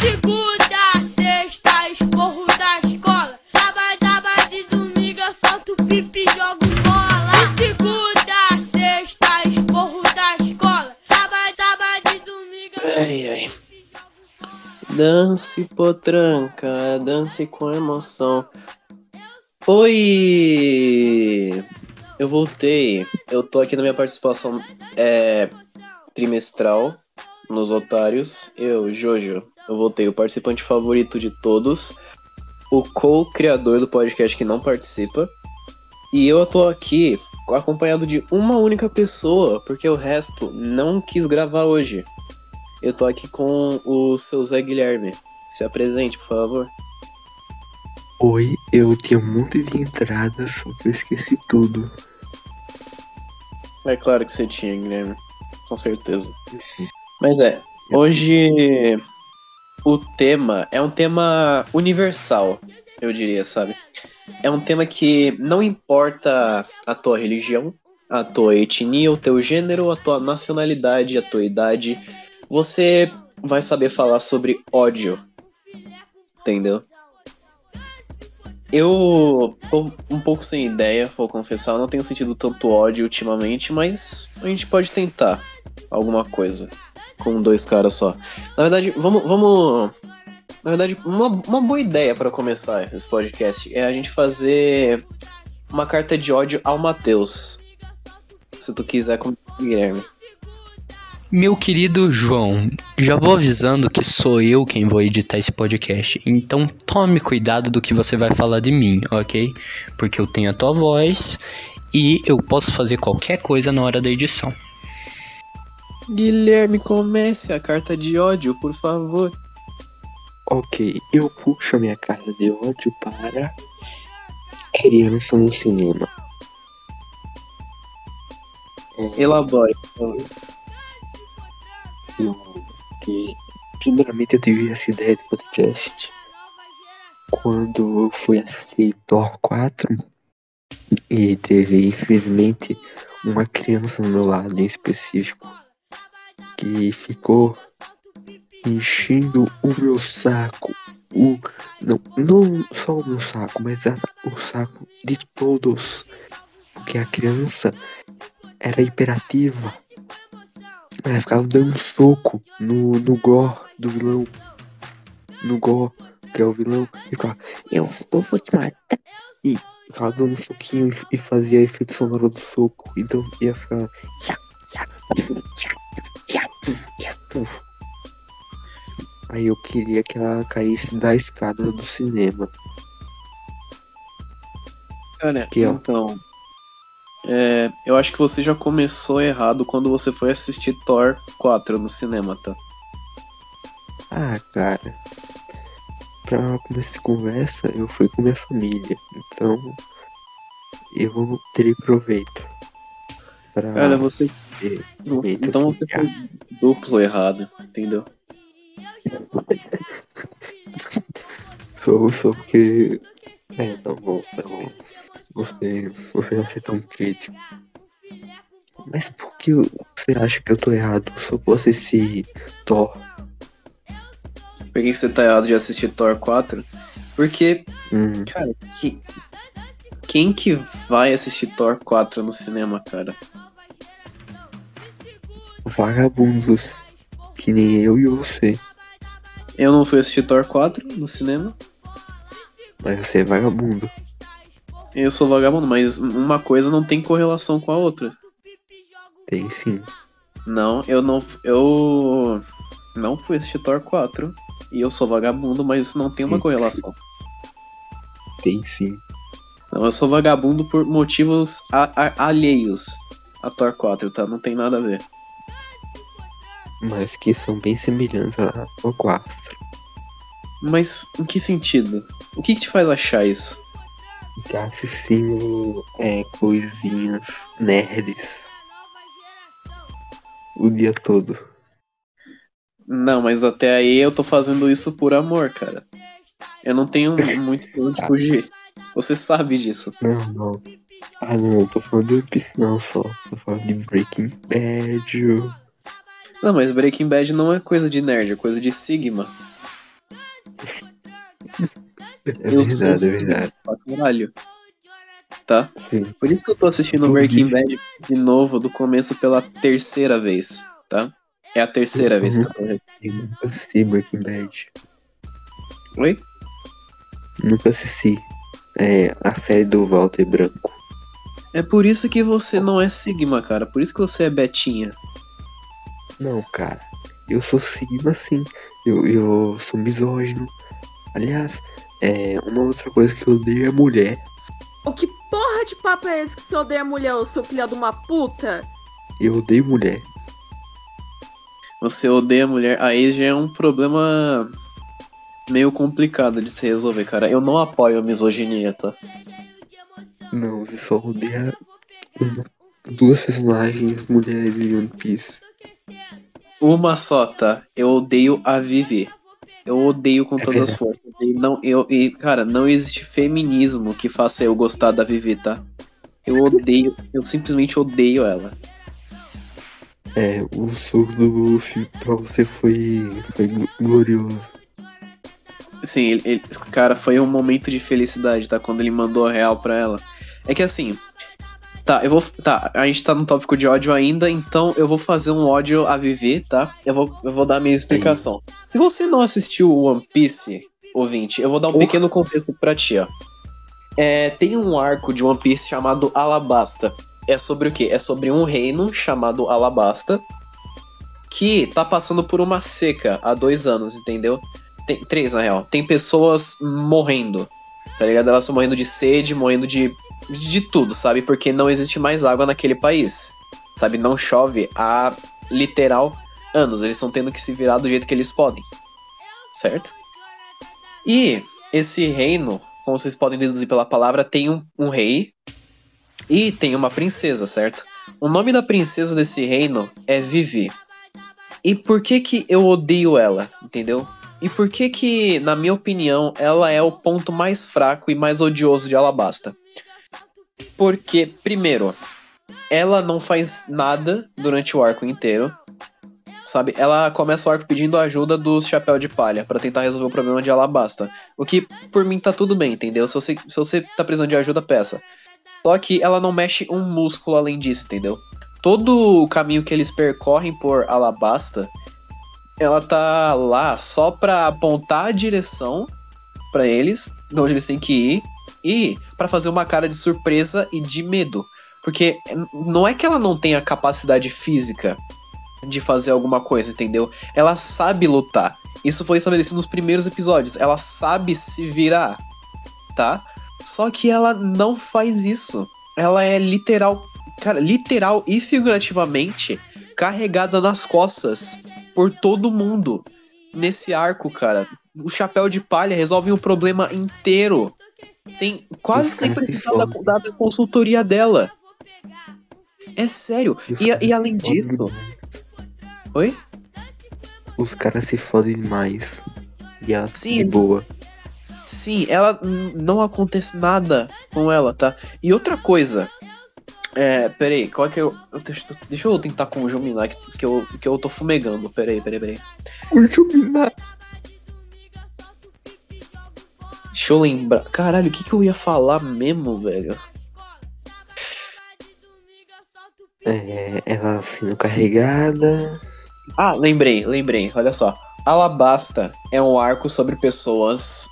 Segunda, sexta, esporro da escola. Sábado, sábado e domingo eu solto pipi e jogo bola. Segunda, sexta, esporro da escola. Sábado, sábado e domingo. Ai, ai. Dance potranca, dance com emoção. Oi! Eu voltei. Eu tô aqui na minha participação é, trimestral nos Otários. Eu, Jojo, eu voltei, o participante favorito de todos. O co-criador do podcast que não participa. E eu tô aqui acompanhado de uma única pessoa, porque o resto não quis gravar hoje. Eu tô aqui com o seu Zé Guilherme. Se apresente, por favor. Oi, eu tinha um monte de entradas, só que eu esqueci tudo. É claro que você tinha, Guilherme. Com certeza. Mas é, hoje o tema é um tema universal, eu diria, sabe? É um tema que não importa a tua religião, a tua etnia, o teu gênero, a tua nacionalidade, a tua idade, você vai saber falar sobre ódio. Entendeu? Eu tô um pouco sem ideia, vou confessar, não tenho sentido tanto ódio ultimamente, mas a gente pode tentar alguma coisa com dois caras só. Na verdade, vamos. vamos na verdade, uma, uma boa ideia para começar esse podcast é a gente fazer uma carta de ódio ao Matheus. Se tu quiser com Guilherme. Meu querido João, já vou avisando que sou eu quem vou editar esse podcast, então tome cuidado do que você vai falar de mim, ok? Porque eu tenho a tua voz e eu posso fazer qualquer coisa na hora da edição. Guilherme, comece a carta de ódio, por favor. Ok, eu puxo a minha carta de ódio para criança no cinema. É, Elabore. eu, que, primeiramente eu tive essa ideia de podcast quando eu fui assistir Thor 4 e teve infelizmente uma criança no meu lado em específico que ficou enchendo o meu saco. O, não, não só o meu saco, mas o saco de todos. Porque a criança era hiperativa. Ela ficava dando soco no, no Gor do vilão. No Gor, que é o vilão. E ficava, eu, eu vou te matar. E ficava dando soquinho e, e fazia efeito sonoro do soco. Então ia ficar. "Ya, ya, ya, ya, ya". Aí eu queria que ela caísse da escada do cinema. Cara, Aqui, então. é, eu acho que você já começou errado quando você foi assistir Thor 4 no cinema, tá? Ah, cara. Pra começar de conversa, eu fui com minha família. Então. Eu terei proveito. Pra Cara, você. Então você foi duplo errado, entendeu? Só, só porque. É, tá bom, tá bom. Você, você ser tão crítico. Mas por que você acha que eu tô errado? Só posso assistir Thor. Por que que você tá errado de assistir Thor 4? Porque, Hum, cara, que... quem que vai assistir Thor 4 no cinema, cara? Vagabundos. Que nem eu e você. Eu não fui assistir Thor 4 no cinema. Mas você é vagabundo. Eu sou vagabundo, mas uma coisa não tem correlação com a outra. Tem sim. Não, eu não. Eu não fui assistir Thor 4. E eu sou vagabundo, mas não tem uma Hum. correlação. Tem sim. Não, eu sou vagabundo por motivos a- a- alheios a Thor 4, tá? Não tem nada a ver. Mas que são bem semelhantes ao 4. Mas em que sentido? O que, que te faz achar isso? Tá assistindo é, coisinhas nerds o dia todo. Não, mas até aí eu tô fazendo isso por amor, cara. Eu não tenho muito pra onde fugir. Você sabe disso. Não, não. Ah, não, eu tô falando de não só. Tô falando de Breaking Bad. Não, mas Breaking Bad não é coisa de nerd, é coisa de Sigma. É eu verdade, sou é verdade. pra caralho. Tá? Sim. Por isso que eu tô assistindo Breaking. Bad de novo, do começo pela terceira vez, tá? É a terceira vez que eu tô assistindo. Eu nunca assisti Breaking Bad. Oi? Nunca assisti. É, a série do Walter Branco. É por isso que você não é Sigma, cara. Por isso que você é Betinha. Não, cara. Eu sou Sigma sim. Eu, eu sou misógino. Aliás, é, uma outra coisa que eu odeio é mulher. O que porra de papo é esse que você odeia mulher, ô seu filho de uma puta? Eu odeio mulher. Você odeia mulher. Aí já é um problema meio complicado de se resolver, cara. Eu não apoio a misoginia, tá? Não, você só odeia uma, duas personagens mulheres de One Piece. Uma só, tá? Eu odeio a Vivi. Eu odeio com todas as forças. E não, eu, e, cara, não existe feminismo que faça eu gostar da Vivi, tá? Eu odeio, eu simplesmente odeio ela. É, o soco do Luffy pra você foi, foi gl- glorioso. Sim, ele, ele- cara, foi um momento de felicidade, tá? Quando ele mandou a real pra ela. É que assim. Tá, eu vou. Tá, a gente tá no tópico de ódio ainda, então eu vou fazer um ódio a Vivi, tá? Eu vou, eu vou dar a minha explicação. Se você não assistiu One Piece, ouvinte, eu vou dar um Porra. pequeno contexto pra ti, ó. É, tem um arco de One Piece chamado Alabasta. É sobre o quê? É sobre um reino chamado Alabasta que tá passando por uma seca há dois anos, entendeu? Tem três, na real. Tem pessoas morrendo, tá ligado? Elas estão morrendo de sede, morrendo de, de tudo, sabe? Porque não existe mais água naquele país, sabe? Não chove há literal anos. Eles estão tendo que se virar do jeito que eles podem, certo? E esse reino, como vocês podem deduzir pela palavra, tem um, um rei e tem uma princesa, certo? O nome da princesa desse reino é Vivi. E por que que eu odeio ela, entendeu? E por que que, na minha opinião, ela é o ponto mais fraco e mais odioso de Alabasta? Porque, primeiro, ela não faz nada durante o arco inteiro. Sabe? Ela começa o arco pedindo ajuda do Chapéu de Palha pra tentar resolver o problema de Alabasta. O que, por mim, tá tudo bem, entendeu? Se você, se você tá precisando de ajuda, peça. Só que ela não mexe um músculo além disso, entendeu? Todo o caminho que eles percorrem por Alabasta, ela tá lá só pra apontar a direção pra eles, de onde eles têm que ir, e pra fazer uma cara de surpresa e de medo. Porque não é que ela não tenha capacidade física de fazer alguma coisa, entendeu? Ela sabe lutar. Isso foi estabelecido nos primeiros episódios. Ela sabe se virar, tá? Só que ela não faz isso. Ela é literal, cara, literal e figurativamente carregada nas costas por todo mundo nesse arco, cara. O chapéu de palha resolve o problema inteiro. Tem quase sempre se citada da consultoria dela. É sério. E, e além disso. demais. Oi? Os caras se fodem demais. E ela tá Sim, boa. Sim, ela não acontece nada com ela, tá? E outra coisa. É, peraí, qual é que eu. eu- Deixa, deixa eu tentar conjuminar que, que, eu, que eu tô fumegando. Peraí, peraí, peraí. O Deixa eu lembrar. Caralho, o que, que eu ia falar mesmo, velho? É, ela sendo carregada. Ah, lembrei, lembrei. Olha só. Alabasta é um arco sobre pessoas,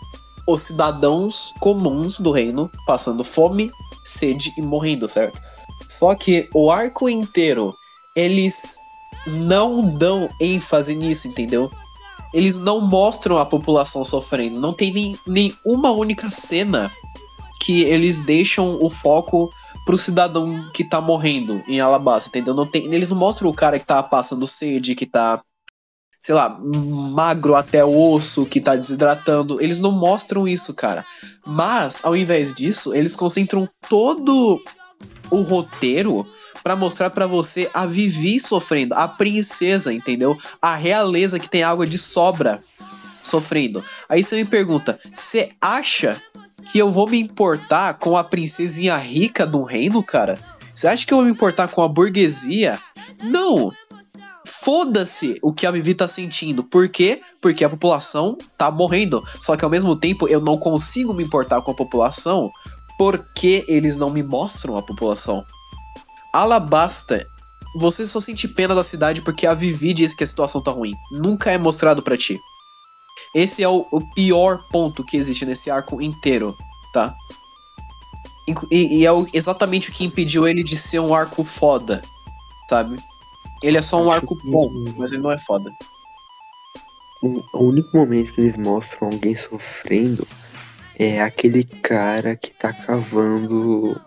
os cidadãos comuns do reino, passando fome, sede e morrendo, certo? Só que o arco inteiro, eles não dão ênfase nisso, entendeu? Eles não mostram a população sofrendo. Não tem nem, nem uma única cena que eles deixam o foco pro cidadão que tá morrendo em Alabasta, entendeu? Não tem, eles não mostram o cara que tá passando sede, que tá, sei lá, magro até o osso, que tá desidratando. Eles não mostram isso, cara. Mas, ao invés disso, eles concentram todo o roteiro pra mostrar pra você a Vivi sofrendo, a princesa, entendeu? A realeza que tem água de sobra sofrendo. Aí você me pergunta, você acha que eu vou me importar com a princesinha rica do reino, cara? Você acha que eu vou me importar com a burguesia? Não! foda-se o que a Vivi tá sentindo. Por quê? Porque a população tá morrendo. Só que ao mesmo tempo eu não consigo me importar com a população porque eles não me mostram a população. Alabasta, você só sente pena da cidade porque a Vivi diz que a situação tá ruim. Nunca é mostrado para ti. Esse é o, o, pior ponto que existe nesse arco inteiro, tá? E, e é o, exatamente o que impediu ele de ser um arco foda, sabe? Ele é só um Acho arco que- bom, mas ele não é foda. O, o único momento que eles mostram alguém sofrendo é aquele cara que tá cavando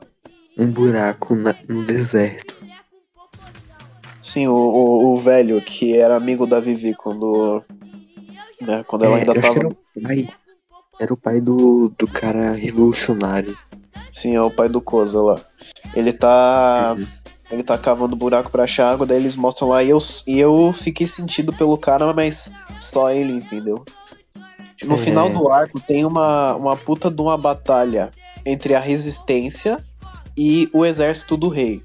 um buraco na- no deserto. Sim, o, o, o velho que era amigo da Vivi quando. Né, quando ela É, ainda eu acho que tava. era o pai, era o pai do, do cara revolucionário. Sim, é o pai do Koza lá. Ele tá. Uhum. Ele tá cavando buraco pra achar água, daí eles mostram lá e eu, e eu fiquei sentido pelo cara, mas só ele, entendeu? No É. final do arco tem uma, uma puta de uma batalha entre a resistência e o exército do rei.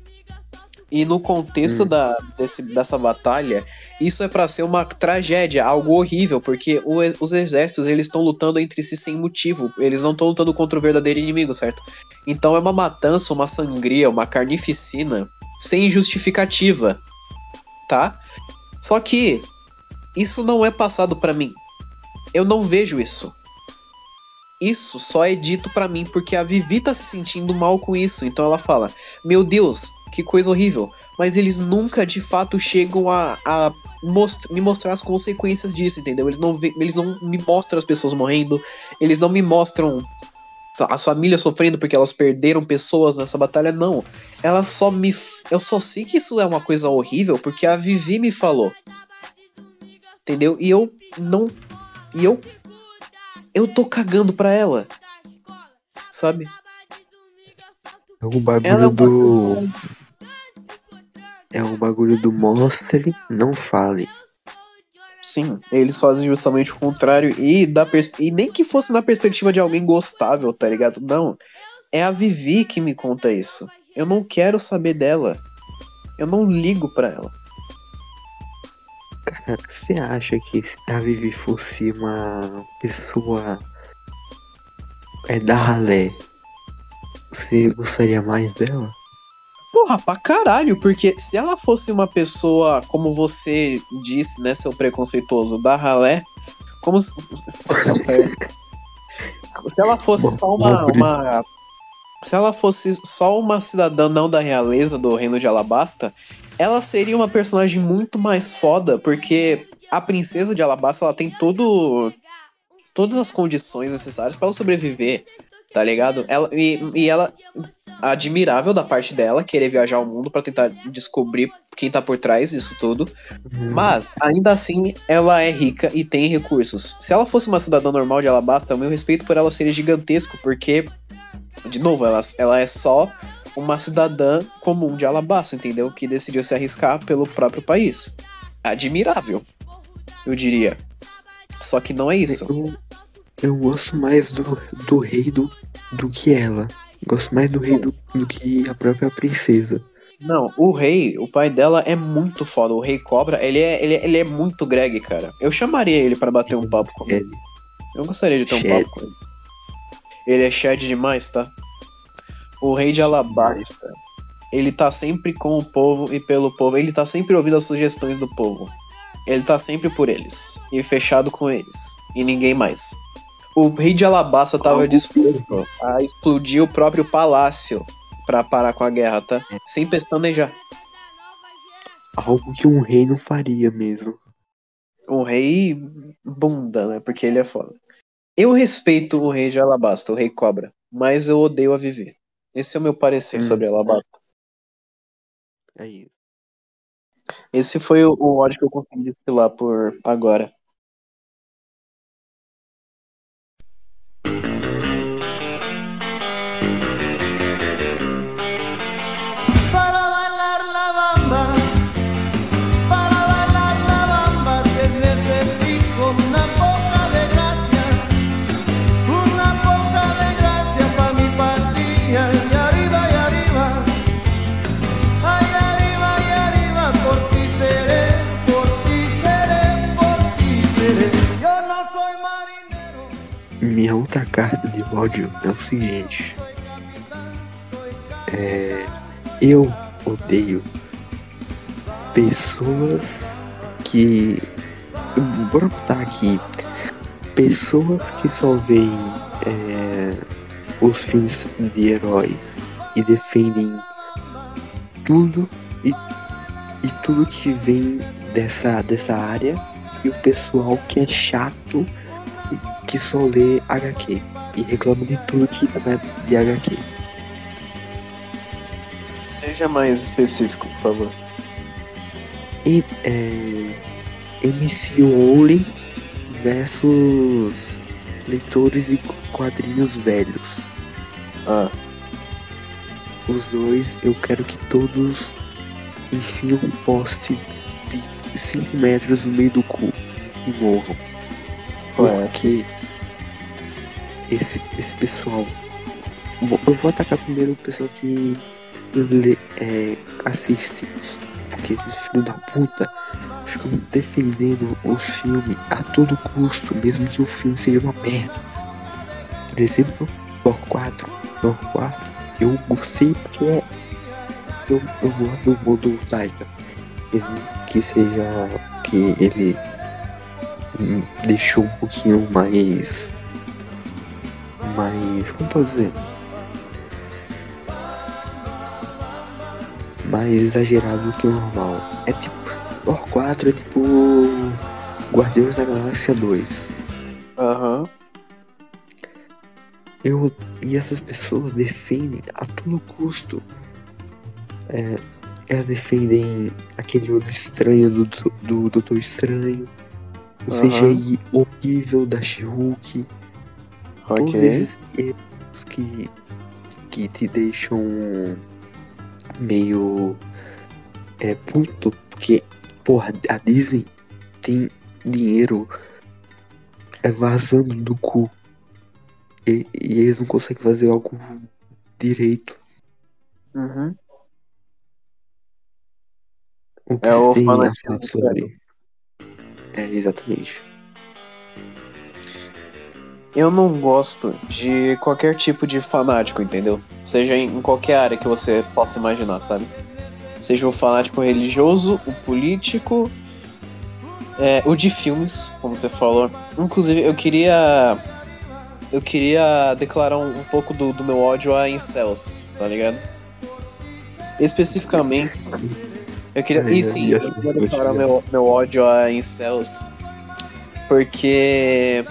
E no contexto Hum. da, desse, dessa batalha, isso é pra ser uma tragédia, algo horrível, porque o os exércitos eles estão lutando entre si sem motivo, eles não estão lutando contra o verdadeiro inimigo, certo? Então é uma matança, uma sangria, uma carnificina sem justificativa, tá? Só que isso não é passado pra mim. Eu não vejo isso. Isso só é dito pra mim porque a Vivi tá se sentindo mal com isso. Então ela fala: Meu Deus, que coisa horrível. Mas eles nunca de fato chegam a, a most- me mostrar as consequências disso, entendeu? Eles não, eles não me mostram as pessoas morrendo. Eles não me mostram as famílias sofrendo porque elas perderam pessoas nessa batalha. Não. Ela só me. Eu só sei que isso é uma coisa horrível porque a Vivi me falou. Entendeu? E eu não. E eu. Eu tô cagando pra ela. Sabe? É o bagulho Ela é uma do. É o bagulho do mostre, não fale. Sim, eles fazem justamente o contrário. E, da pers- e nem que fosse na perspectiva de alguém gostável, tá ligado? Não. É a Vivi que me conta isso. Eu não quero saber dela. Eu não ligo pra ela. Cara, você acha que se a Vivi fosse uma pessoa é da ralé, você gostaria mais dela? Porra, pra caralho, porque se ela fosse uma pessoa, como você disse, né, seu preconceituoso, da ralé, como se, se ela fosse só uma, uma- Se ela fosse só uma cidadã não da realeza do reino de Alabasta, ela seria uma personagem muito mais foda, porque a princesa de Alabasta, ela tem todo todas as condições necessárias pra ela sobreviver, tá ligado? Ela, e, e ela admirável da parte dela querer viajar ao mundo pra tentar descobrir quem tá por trás disso tudo. Mas, ainda assim, ela é rica e tem recursos. Se ela fosse uma cidadã normal de Alabasta, o meu respeito por ela seria gigantesco, porque, de novo, ela, ela é só uma cidadã comum de Alabasta, entendeu? Que decidiu se arriscar pelo próprio país. Admirável, eu diria. Só que não é isso. Eu, eu gosto mais do, do rei do, do que ela. Gosto mais do rei do, do que a própria princesa. Não, o rei, o pai dela é muito foda. O rei cobra, ele é, ele é, ele é muito Greg, cara. Eu chamaria ele pra bater um papo comigo. Eu gostaria de ter um papo com ele. Ele é Shed demais, tá? O rei de Alabasta. Ele tá sempre com o povo e pelo povo. Ele tá sempre ouvindo as sugestões do povo. Ele tá sempre por eles. E fechado com eles. E ninguém mais. O rei de Alabasta tava disposto a explodir o próprio palácio pra parar com a guerra, tá? Sem pestanejar. Algo que um rei não faria mesmo. O rei bunda, né? Porque ele é foda. Eu respeito o rei de Alabasta, o rei cobra, mas eu odeio a Vivi. Esse é o meu parecer Hum. sobre Alabasta. É isso. Esse foi o, o ódio que eu consegui destilar por agora. É o seguinte. É, eu odeio pessoas que. Bora botar aqui. Pessoas que só veem é, os filmes de heróis e defendem tudo e, e tudo que vem dessa, dessa área e o pessoal que é chato que só lê HQ e reclama de tudo que não é de HQ. Seja mais específico, por favor. E é, MCU Only versus leitores de quadrinhos velhos. Ah, Os dois eu quero que todos enfiem um poste de 5 metros no meio do cu e morram. correto. Porque esse, esse pessoal. Eu vou atacar primeiro o pessoal que lê, é, assiste. Porque esses filhos da puta ficam defendendo os filmes a todo custo, mesmo que o filme seja uma merda. Por exemplo, Thor 4. Thor 4 eu gostei porque é- eu, eu gosto do modo Taika. Mesmo que seja que ele hum, deixou um pouquinho mais. Mais. como posso dizer? Mais exagerado do que o normal. É tipo. Thor 4 é tipo. Guardiões da Galáxia 2. Aham. Eu, e essas pessoas defendem a todo custo. É, elas defendem aquele olho estranho do, do Doutor Estranho. O Aham. CGI horrível da She-Hulk. Todos esses erros que, que te deixam meio é, puto, porque, porra, a Disney tem dinheiro é, vazando do cu. E, e eles não conseguem fazer algo direito. Uhum. O É o fanatismo? É, exatamente. Eu não gosto de qualquer tipo de fanático, entendeu? Seja em qualquer área que você possa imaginar, sabe? Seja o fanático religioso, o político, é, o de filmes, como você falou. Inclusive, eu queria. Eu queria declarar um, um pouco do, do meu ódio a incels, tá ligado? Especificamente. Eu queria. E sim, eu queria declarar meu, meu ódio a incels. Porque.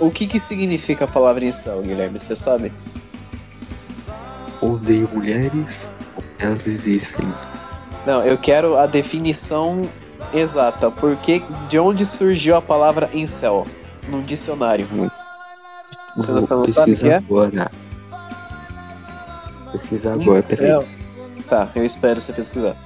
O que que significa a palavra incel, Guilherme? Você sabe? Odeio mulheres, elas existem. Não, eu quero a definição exata. Porque de onde surgiu a palavra incel? No dicionário. Você não sabe o que é? pesquisar agora. Pesquisar agora, peraí. Tá, eu espero você pesquisar.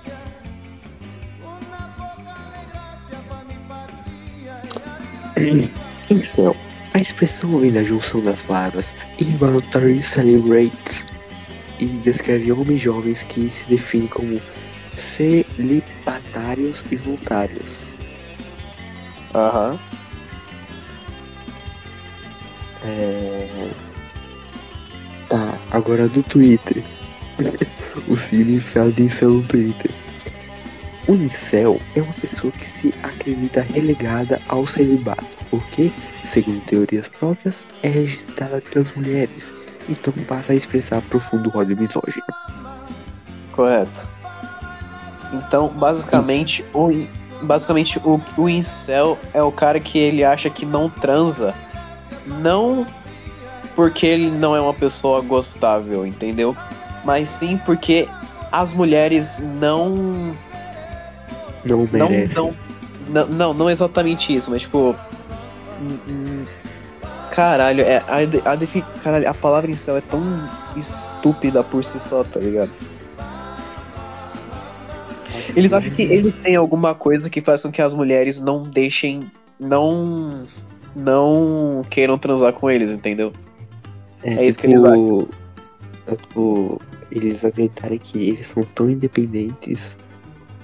Incel. A expressão vem da junção das palavras involuntary celebrates e descreve homens jovens que se definem como celibatários e voluntários. Aham. É... Tá, agora do Twitter. o significado de incel no Twitter. O incel é uma pessoa que se acredita relegada ao celibato, porque, segundo teorias próprias, é registrada pelas mulheres, então passa a expressar profundo ódio misógino. Correto. Então, basicamente, o, basicamente o, o incel é o cara que ele acha que não transa, não porque ele não é uma pessoa gostável, entendeu? Mas sim porque as mulheres não Não não, merece. não, não, não, não exatamente isso, mas tipo. hum, hum, Caralho, é, a, a, defi- caralho, a palavra incel é tão estúpida por si só, tá ligado? Eles acham que eles têm alguma coisa que faz com que as mulheres não deixem. Não. Não queiram transar com eles, entendeu? é isso que eles tipo, é tipo, eles acreditarem que eles são tão independentes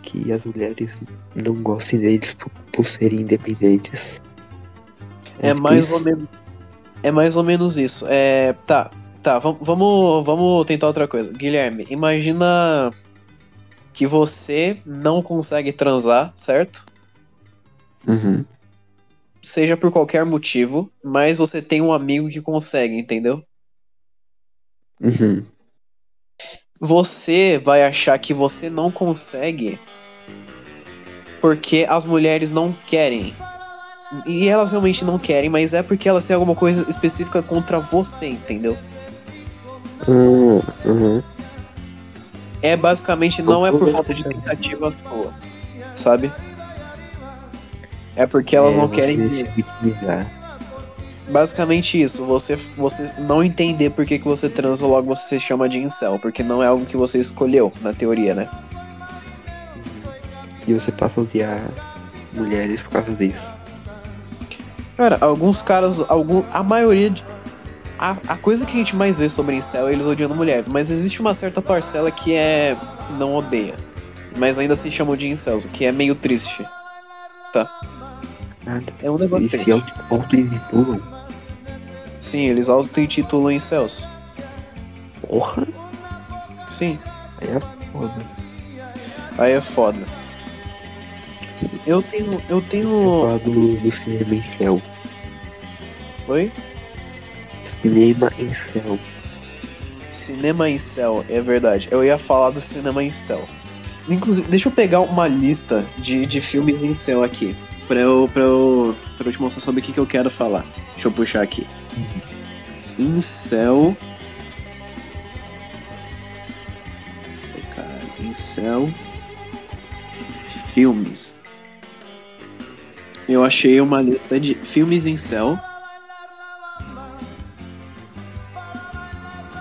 que as mulheres não gostem deles por, por serem independentes. É mais por ou isso- menos. É mais ou menos isso. É, tá, tá, vam- vamos, vamos tentar outra coisa. Guilherme, imagina que você não consegue transar, certo? Uhum. Seja por qualquer motivo, mas você tem um amigo que consegue, entendeu? Uhum. Você vai achar que você não consegue porque as mulheres não querem. E elas realmente não querem, mas é porque elas têm alguma coisa específica contra você, entendeu? Uhum. Uhum. É basicamente não é por falta de tentativa sua, sabe? É porque elas É, não querem se vitimizar. Basicamente isso, você, você não entender por que, que você transa, logo você se chama de incel, porque não é algo que você escolheu, na teoria, né? E você passa a odiar mulheres por causa disso. Cara, alguns caras, algum, a maioria de, a, a coisa que a gente mais vê sobre incel é eles odiando mulheres, mas existe uma certa parcela que é não odeia, mas ainda se chamam de incels, o que é meio triste. Nada. É um negócio Eles se auto-intitulam. Sim, eles auto-intitulam incels. Porra, Sim, aí é foda. aí é foda. Eu tenho, eu Eu tenho, falo do, do cinema em céu. oi? Cinema em céu. Cinema em céu, é verdade. Eu ia falar do cinema em céu. Inclusive, deixa eu pegar uma lista de, de filmes em céu aqui. Pra eu, pra, eu, pra eu te mostrar sobre o que, que eu quero falar. Deixa eu puxar aqui. Incel. Cara, Incel. Filmes. Eu achei uma lista de filmes incel.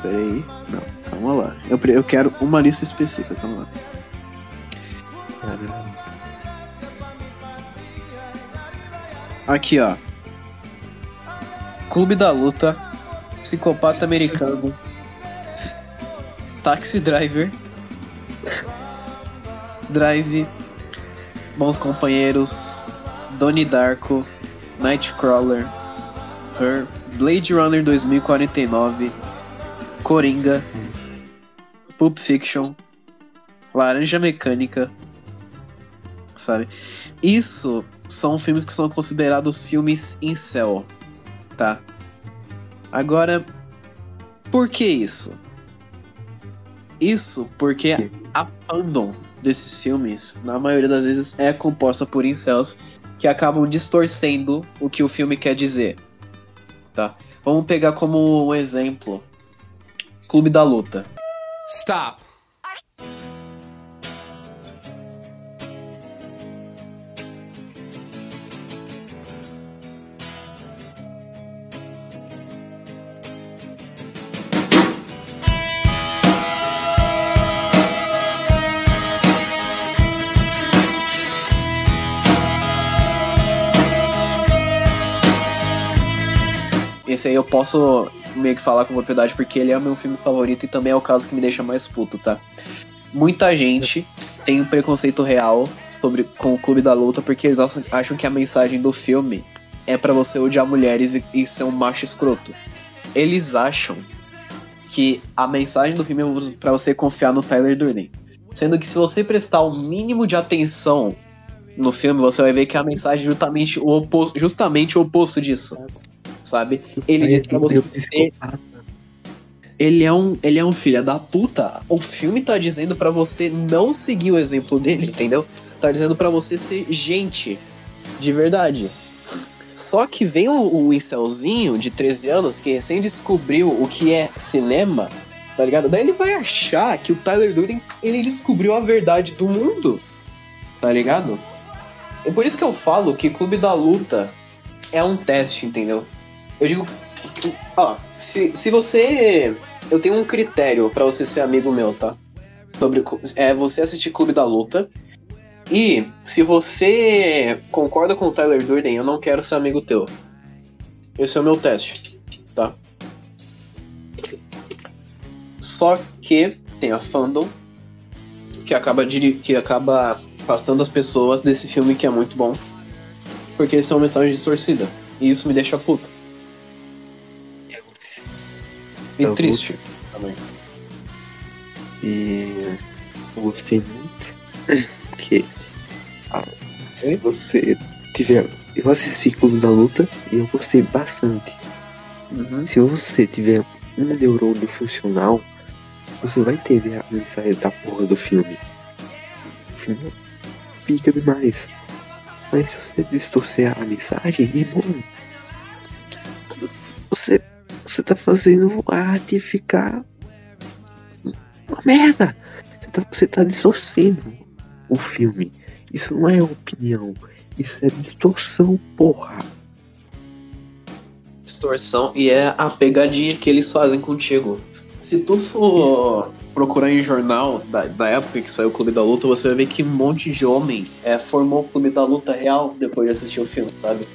Peraí. Não, calma lá. Eu, eu quero uma lista específica, calma lá. Aqui, ó. Clube da Luta. Psicopata Americano. Taxi Driver. Drive. Bons Companheiros. Donnie Darko. Nightcrawler. Her. Blade Runner 2049. Coringa. Pulp Fiction. Laranja Mecânica. Sabe? Isso são filmes que são considerados filmes incel, tá? Agora, por que isso? Isso porque a fandom desses filmes, na maioria das vezes, é composta por incels que acabam distorcendo o que o filme quer dizer, tá? Vamos pegar como um exemplo Clube da Luta. Stop. Esse aí eu posso meio que falar com propriedade porque ele é o meu filme favorito e também é o caso que me deixa mais puto, tá? Muita gente tem um preconceito real sobre com o Clube da Luta porque eles acham- que a mensagem do filme é pra você odiar mulheres e, e ser um macho escroto. Eles acham que a mensagem do filme é pra você confiar no Tyler Durden. Sendo que se você prestar o mínimo de atenção no filme, você vai ver que a mensagem é justamente o oposto, justamente o oposto disso. Sabe? Ele diz é pra você ele é um, ele é um filho da puta. O filme tá dizendo pra você não seguir o exemplo dele, entendeu? Tá dizendo pra você ser gente de verdade. Só que vem o, o incelzinho de 13 anos que recém descobriu o que é cinema, tá ligado? Daí ele vai achar que o Tyler Durden, ele descobriu a verdade do mundo, tá ligado? É por isso que eu falo que Clube da Luta é um teste, entendeu? Eu digo, ó, se, se você eu tenho um critério pra você ser amigo meu, tá? Sobre é você assistir Clube da Luta. E se você concorda com o Tyler Durden, eu não quero ser amigo teu. Esse é o meu teste, tá? Só que tem a fandom que acaba que acaba afastando as pessoas desse filme que é muito bom, porque eles são uma mensagem distorcida. E isso me deixa puto. E Eu triste também. E eu gostei muito. Porque ah, se você tiver. Eu assisti Clube da Luta e eu gostei bastante. Uhum. Se você tiver um neurônio funcional, você vai entender a mensagem da porra do filme. O filme pica demais. Mas se você distorcer a mensagem, irmão, você, você tá fazendo a arte ficar uma merda. Você tá, você tá distorcendo o filme. Isso não é opinião. Isso é distorção, porra. Distorção e é a pegadinha que eles fazem contigo. Se tu for procurar em jornal da, da época que saiu o Clube da Luta, você vai ver que um monte de homem é, formou o Clube da Luta real depois de assistir o filme, sabe?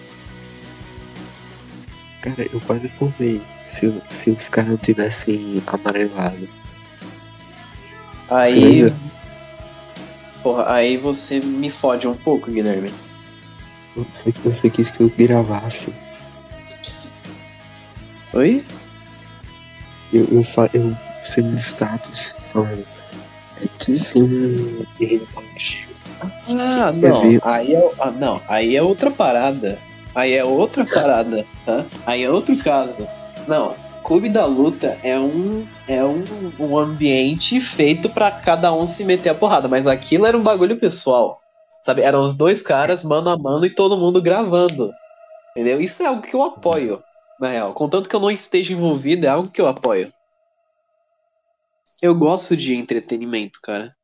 Cara, eu quase formei se, se os caras não tivessem amarelado. Aí. Porra, aí você me fode um pouco, Guilherme. Sei que você quis que eu gravasse. Oi? Eu, eu, eu sei no status falando. É que tem um. Ah, não. Aí é, ah, não. Aí é outra parada. Aí é outra parada, tá? Aí é outro caso. Não. Clube da Luta é um é um, um ambiente feito pra cada um se meter a porrada, mas aquilo era um bagulho pessoal. Sabe? Eram os dois caras mano a mano e todo mundo gravando. Entendeu? Isso é algo que eu apoio, na real. Contanto que eu não esteja envolvido, é algo que eu apoio. Eu gosto de entretenimento, cara.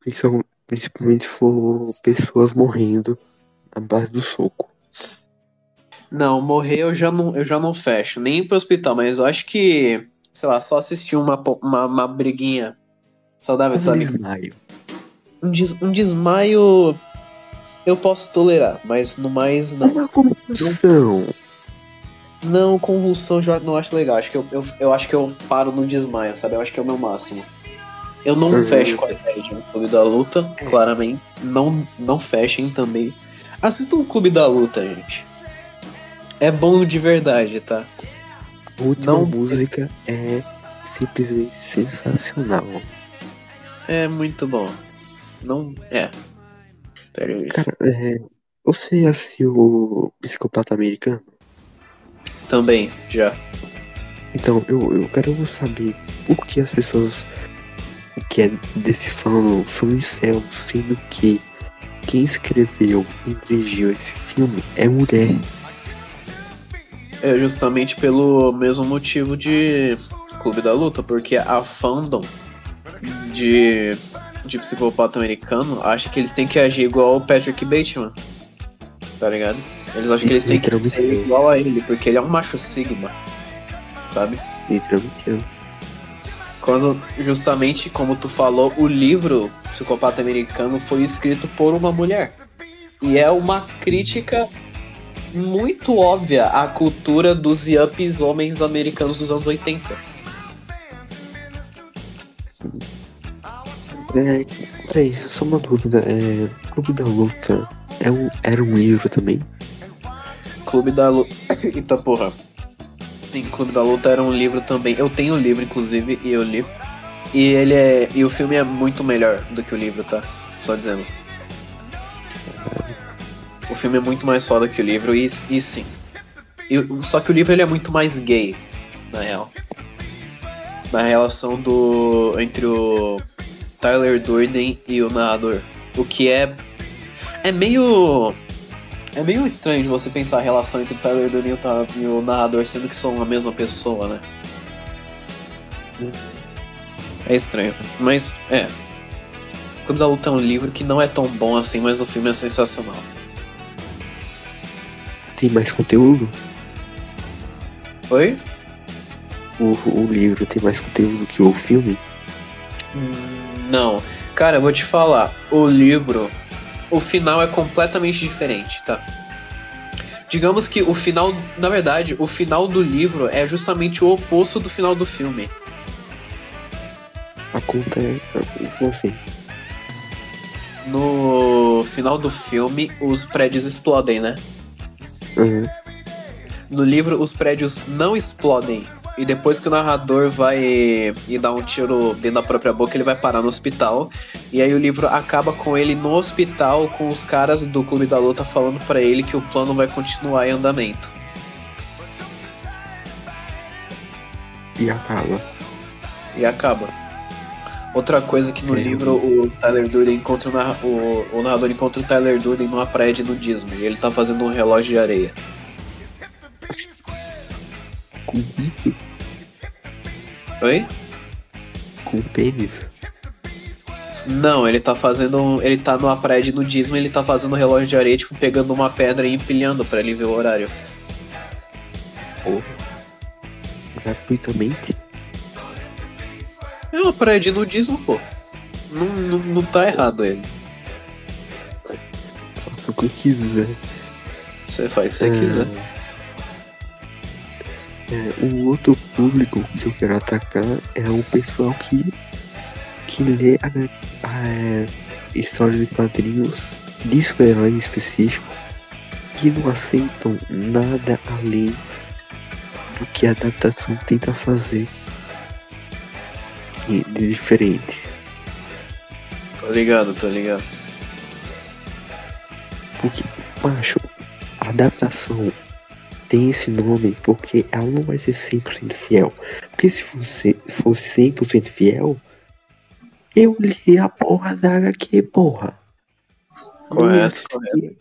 Principal- Principalmente se for pessoas morrendo na base do soco. Não, morrer eu já não, eu já não fecho, nem ir pro hospital, mas eu acho que, sei lá, só assistir uma, uma, uma briguinha saudável, Um sabe? desmaio. Um, des- um desmaio eu posso tolerar, mas no mais não. Uma convulsão. Não, convulsão eu já não acho legal. Acho que eu, eu, eu acho que eu paro no desmaio, sabe? Eu acho que é o meu máximo. Eu não Uhum. fecho com a ideia de um clube da luta, É. claramente. Não, não fechem também. Assistam o clube da luta, gente. É bom de verdade, tá? A última Não- música é simplesmente sensacional. É muito bom. Não. É. Pera aí. Cara, é, você assistiu o Psicopata Americano? Também, já. Então, eu, eu quero saber por que as pessoas que é desse fã são incel, sendo que quem escreveu e dirigiu esse filme é mulher. É justamente pelo mesmo motivo de Clube da Luta, porque a fandom de, de psicopata americano acha que eles têm que agir igual o Patrick Bateman. Tá ligado? Eles acham que eles têm que ser igual a ele, porque ele é um macho sigma. Sabe? Literalmente. Quando, justamente como tu falou, o livro Psicopata Americano foi escrito por uma mulher. E é uma crítica muito óbvia à cultura dos yuppies homens americanos dos anos 80. É, peraí, só uma dúvida. É, Clube da Luta é um, era um livro também? Clube da Luta. Eita porra. Sim, Clube da Luta era um livro também. Eu tenho o livro, inclusive, e eu li. E ele é. E o filme é muito melhor do que o livro, tá? Só dizendo. O filme é muito mais foda que o livro, e, e sim. E o- só que o livro ele é muito mais gay, na real. Na relação do. entre o Tyler Durden e o narrador. O que é. É meio. É meio estranho de você pensar a relação entre o Tyler Durden e o, o narrador, sendo que são a mesma pessoa, né? É estranho. Mas, é. Clube da Luta é um livro que não é tão bom assim, mas o filme é sensacional. Tem mais conteúdo? Oi? O, o livro tem mais conteúdo que o filme? Hum, Não. Cara, eu vou te falar. O livro. O final é completamente diferente, tá? Digamos que o final. Na verdade, o final do livro é justamente o oposto do final do filme. A conta é. Então assim. No final do filme, os prédios explodem, né? Aham. No livro, os prédios não explodem. e depois que o narrador vai e dar um tiro dentro da própria boca, ele vai parar no hospital. E aí o livro acaba com ele no hospital, com os caras do Clube da Luta falando pra ele que o plano vai continuar em andamento. E acaba. E acaba. Outra coisa que no livro o Tyler Durden encontra o, o, narrador encontra o Tyler Durden numa praia de nudismo e ele tá fazendo um relógio de areia. Com pique, Oi? com pênis. Não, ele tá fazendo. Ele tá numa praia de nudismo e ele tá fazendo um relógio de areia, tipo, pegando uma pedra e empilhando pra ele ver o horário. Porra. Gratuitamente. Uma praia de nudismo, pô. Não, não, não tá errado ele. Faça o que quiser. Você faz se você É, quiser. É, o outro público que eu quero atacar é o pessoal que, que lê a, a, é, história de quadrinhos de super-herói em específico que não aceitam nada além do que a adaptação tenta fazer e- de diferente. Tô ligado, tô ligado. Porque, macho, a adaptação tem esse nome porque ela não vai ser 100% fiel. Porque se fosse, fosse 100% fiel, eu li a porra da HQ, porra. Correto, correto.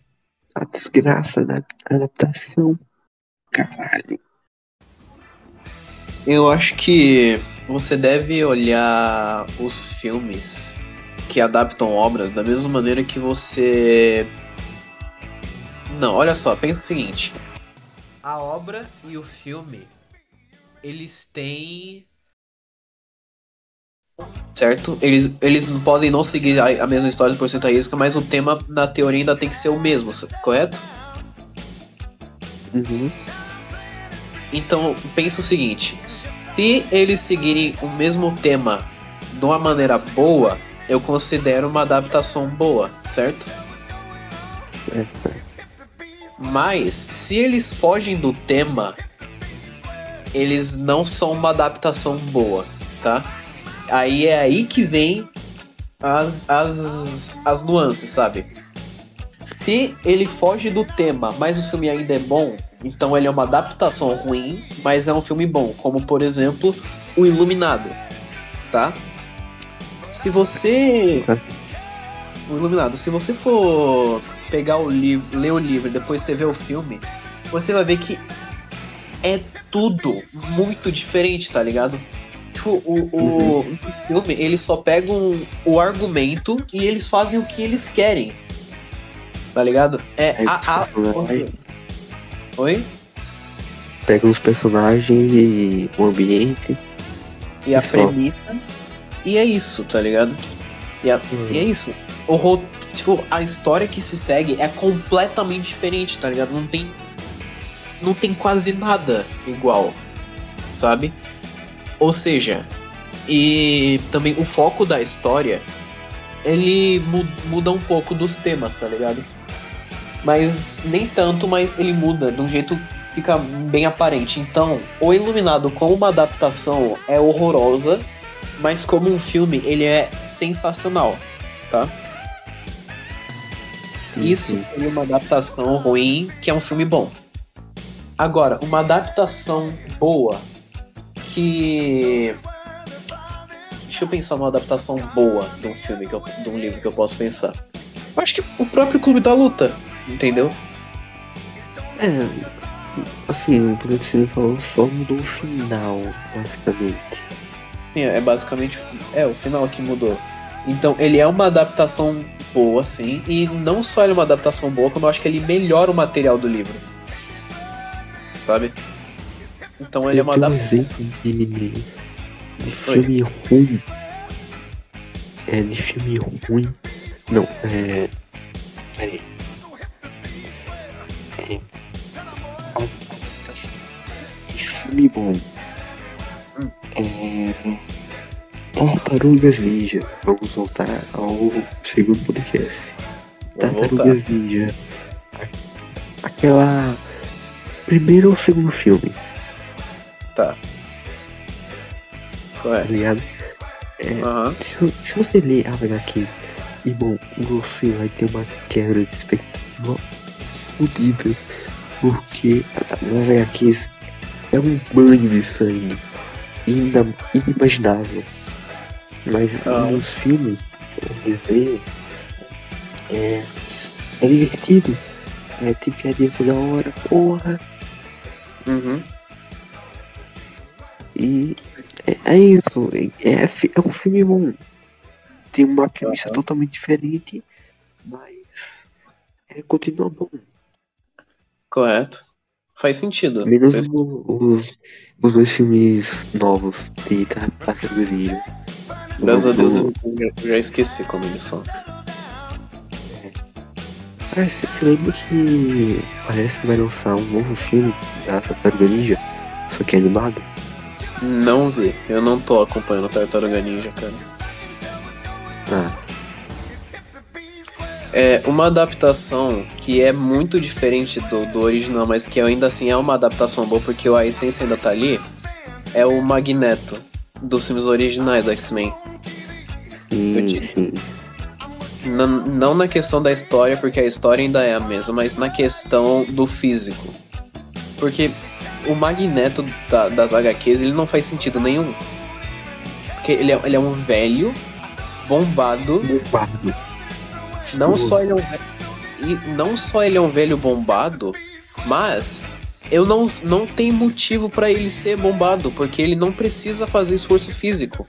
A desgraça da adaptação. Caralho. Eu acho que você deve olhar os filmes que adaptam obras da mesma maneira que você. Não, olha só, pensa o seguinte. A obra e o filme, eles têm. Certo? Eles, eles não podem não seguir a, a mesma história por cento risca, mas o tema, na teoria, ainda tem que ser o mesmo, correto? Uhum. Então, pensa o seguinte: se eles seguirem o mesmo tema de uma maneira boa, eu considero uma adaptação boa, certo? Mas se eles fogem do tema, eles não são uma adaptação boa, tá? Aí é aí que vem as, as, as nuances, sabe? Se ele foge do tema, mas o filme ainda é bom, então ele é uma adaptação ruim, mas é um filme bom, como por exemplo, O Iluminado, tá? Se você o Iluminado, se você for pegar o livro, ler o livro e depois você ver o filme, você vai ver que é tudo muito diferente, tá ligado? Tipo, o, o, o filme, eles só pegam o argumento e eles fazem o que eles querem. Tá ligado? É Pega a, a... Oi? Pega os personagens e o ambiente. E a Só. premissa. E é isso, tá ligado? E, a- e é isso. O ro- tipo, a história que se segue é completamente diferente, tá ligado? Não tem. Não tem quase nada igual. Sabe? Ou seja, e também o foco da história ele mu- muda um pouco dos temas, tá ligado? Mas nem tanto, mas ele muda de um jeito que fica bem aparente. Então, O Iluminado como uma adaptação é horrorosa, mas como um filme ele é sensacional, tá? Sim, Isso sim. seria uma adaptação ruim, que é um filme bom. Agora, uma adaptação boa que. Deixa eu pensar numa adaptação boa de um filme, que eu, de um livro que eu posso pensar. Acho que o próprio Clube da Luta, entendeu? É, assim, pelo que você falou, só mudou o final, basicamente. Sim, É basicamente. É, o final que mudou. Então, ele é uma adaptação boa, sim. E não só ele é uma adaptação boa, como eu acho que ele melhora o material do livro. Sabe? Então ele é Eu uma tenho um adaptação. exemplo de, de filme ruim. É, de filme ruim. Não, é. Peraí. Bom. Hum. É. Tartarugas Ninja. Vamos voltar ao segundo podcast. Vamos Tartarugas Ninja. Aquela. Primeiro ou segundo filme? Tá. tá Correto. ligado? Aham. Se, se você ler as HQs, irmão, você vai ter uma quebra de expectativa fodida. Porque nas HQs é um banho de sangue ina- inimaginável. Mas Ah. nos filmes, o desenho, é, é divertido. É, tem piadinha toda hora, porra. Uhum. E é, é isso. É, é, fi- é um filme bom. Tem uma premissa Aham. totalmente diferente, mas é, continua bom. Correto. Faz sentido. Menos Faz- o- os, os dois filmes novos de Tar- Tartarugas Ninja. Graças a Deus eu já, esqueci como eles são. Ah, você se lembra que parece que vai lançar um novo filme da Tartaruga Ninja? Só que é animado? Não vi. Eu não tô acompanhando Tartaruga Ninja, cara. Ah, É uma adaptação que é muito diferente do, do original, mas que ainda assim é uma adaptação boa, porque a essência ainda tá ali. É o Magneto, dos filmes originais do X-Men. Não, não na questão da história, porque a história ainda é a mesma, mas na questão do físico. Porque o Magneto da- das HQs, ele não faz sentido nenhum. Porque ele é, ele é um velho, bombado, Bombado. Não só ele é um velho, e não só ele é um velho bombado, mas eu não, não tem motivo pra ele ser bombado, porque ele não precisa fazer esforço físico.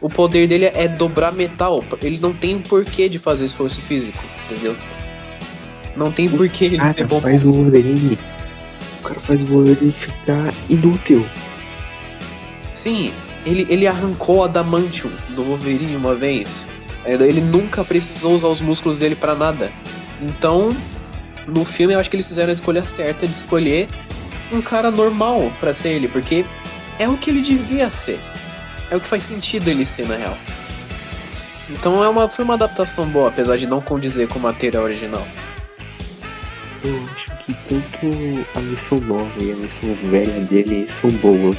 O poder dele é dobrar metal, ele não tem porquê de fazer esforço físico, entendeu? Não tem porquê ele ser cara bom. faz o Wolverine. O cara faz o Wolverine ficar inútil. Sim, ele, ele arrancou a Adamantium do Wolverine uma vez. Ele nunca precisou usar os músculos dele pra nada. Então, no filme eu acho que eles fizeram a escolha certa de escolher um cara normal pra ser ele, porque é o que ele devia ser. É o que faz sentido ele ser na real. Então é uma, foi uma adaptação boa, apesar de não condizer com o material original. Eu acho que tanto a versão nova e a versão velha dele são boas.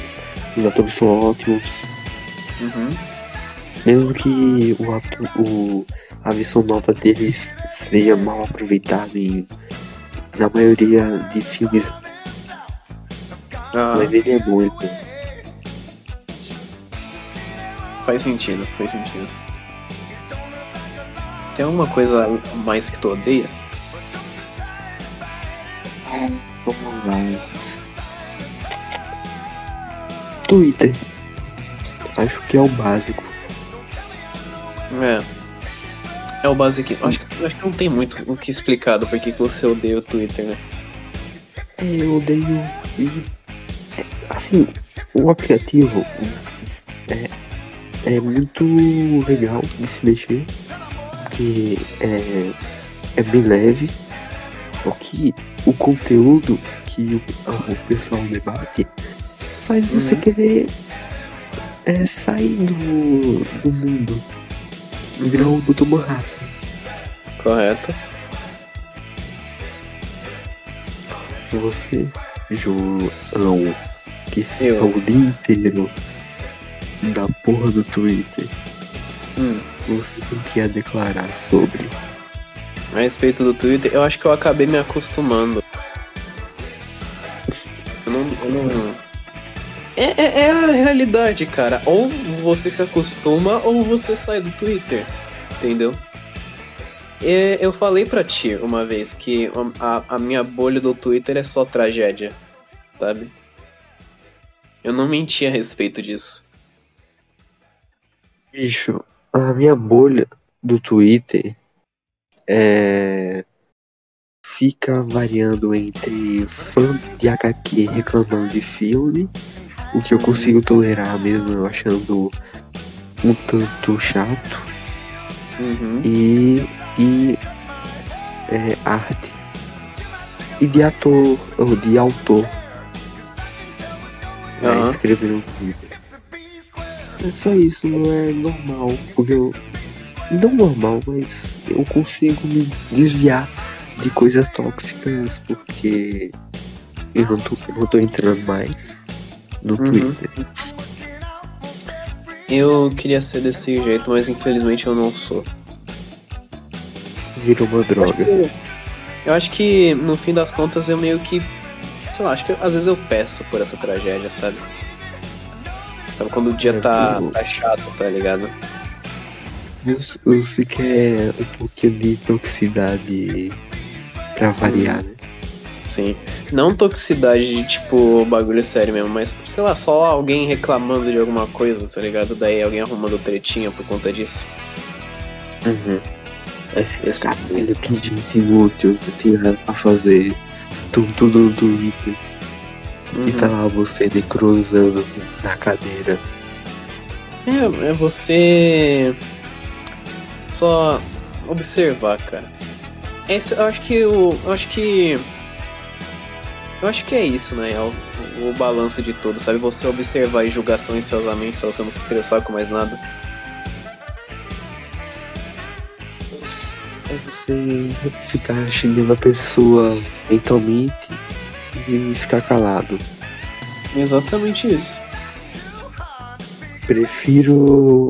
Os atores são ótimos. Uhum. Mesmo que o ato, o, a versão nova deles seja mal aproveitada em, na maioria de filmes, Ah, mas ele é bom, é faz sentido, faz sentido. Tem alguma coisa mais que tu odeia? Vamos lá. Twitter. Acho que é o básico. É. É o basic. Acho que, acho que não tem muito o que explicar do porquê que você odeia o Twitter, né? É, eu odeio. E, assim, o aplicativo é, é muito legal de se mexer, porque é, é bem leve, só que o conteúdo que o, o pessoal debate faz você Uhum. querer é, sair do, do mundo, virar o Dr. Manhattan. Correto. Você, João, que fica Eu. o dia inteiro da porra do Twitter, Hum. você tem que a declarar sobre. A respeito do Twitter, eu acho que eu acabei me acostumando. Eu não. Eu não... É, é, é a realidade, cara. Ou você se acostuma ou você sai do Twitter. Entendeu? É, eu falei pra ti uma vez que a, a minha bolha do Twitter é só tragédia. Sabe? Eu não menti a respeito disso. Bicho, a minha bolha do Twitter é. Fica variando entre fã de HQ reclamando de filme, o que eu consigo tolerar mesmo eu achando um tanto chato, Uhum. e de é, arte e de ator ou de autor é, Aham. escrevendo no Twitter. É só isso, não é normal, porque eu não normal, mas eu consigo me desviar de coisas tóxicas porque eu não tô, eu não tô entrando mais. No Uhum. Twitter. Eu queria ser desse jeito, mas infelizmente eu não sou. Virou uma droga. Eu acho que no fim das contas eu meio que. Sei lá, acho que às vezes eu peço por essa tragédia, sabe? Sabe quando o dia É, tá, eu- tá chato, tá ligado? Você quer um pouquinho de toxicidade pra variar, né? Sim. Não toxicidade de tipo bagulho sério mesmo, mas sei lá, só alguém reclamando de alguma coisa, tá ligado? Daí alguém arrumando tretinha por conta disso. Uhum. Esse, Esse- cara, olha que gente inútil que tinha a fazer tudo no Twitter. E tá Uhum. lá você necrosando na cadeira. É, é você só observar, cara. Esse, eu acho que o. Eu acho que. Eu acho que é isso, né? É o, o balanço de tudo, sabe? Você observar e julgar silenciosamente pra você não se estressar com mais nada. É você ficar xingando a pessoa mentalmente e ficar calado. Exatamente isso. Prefiro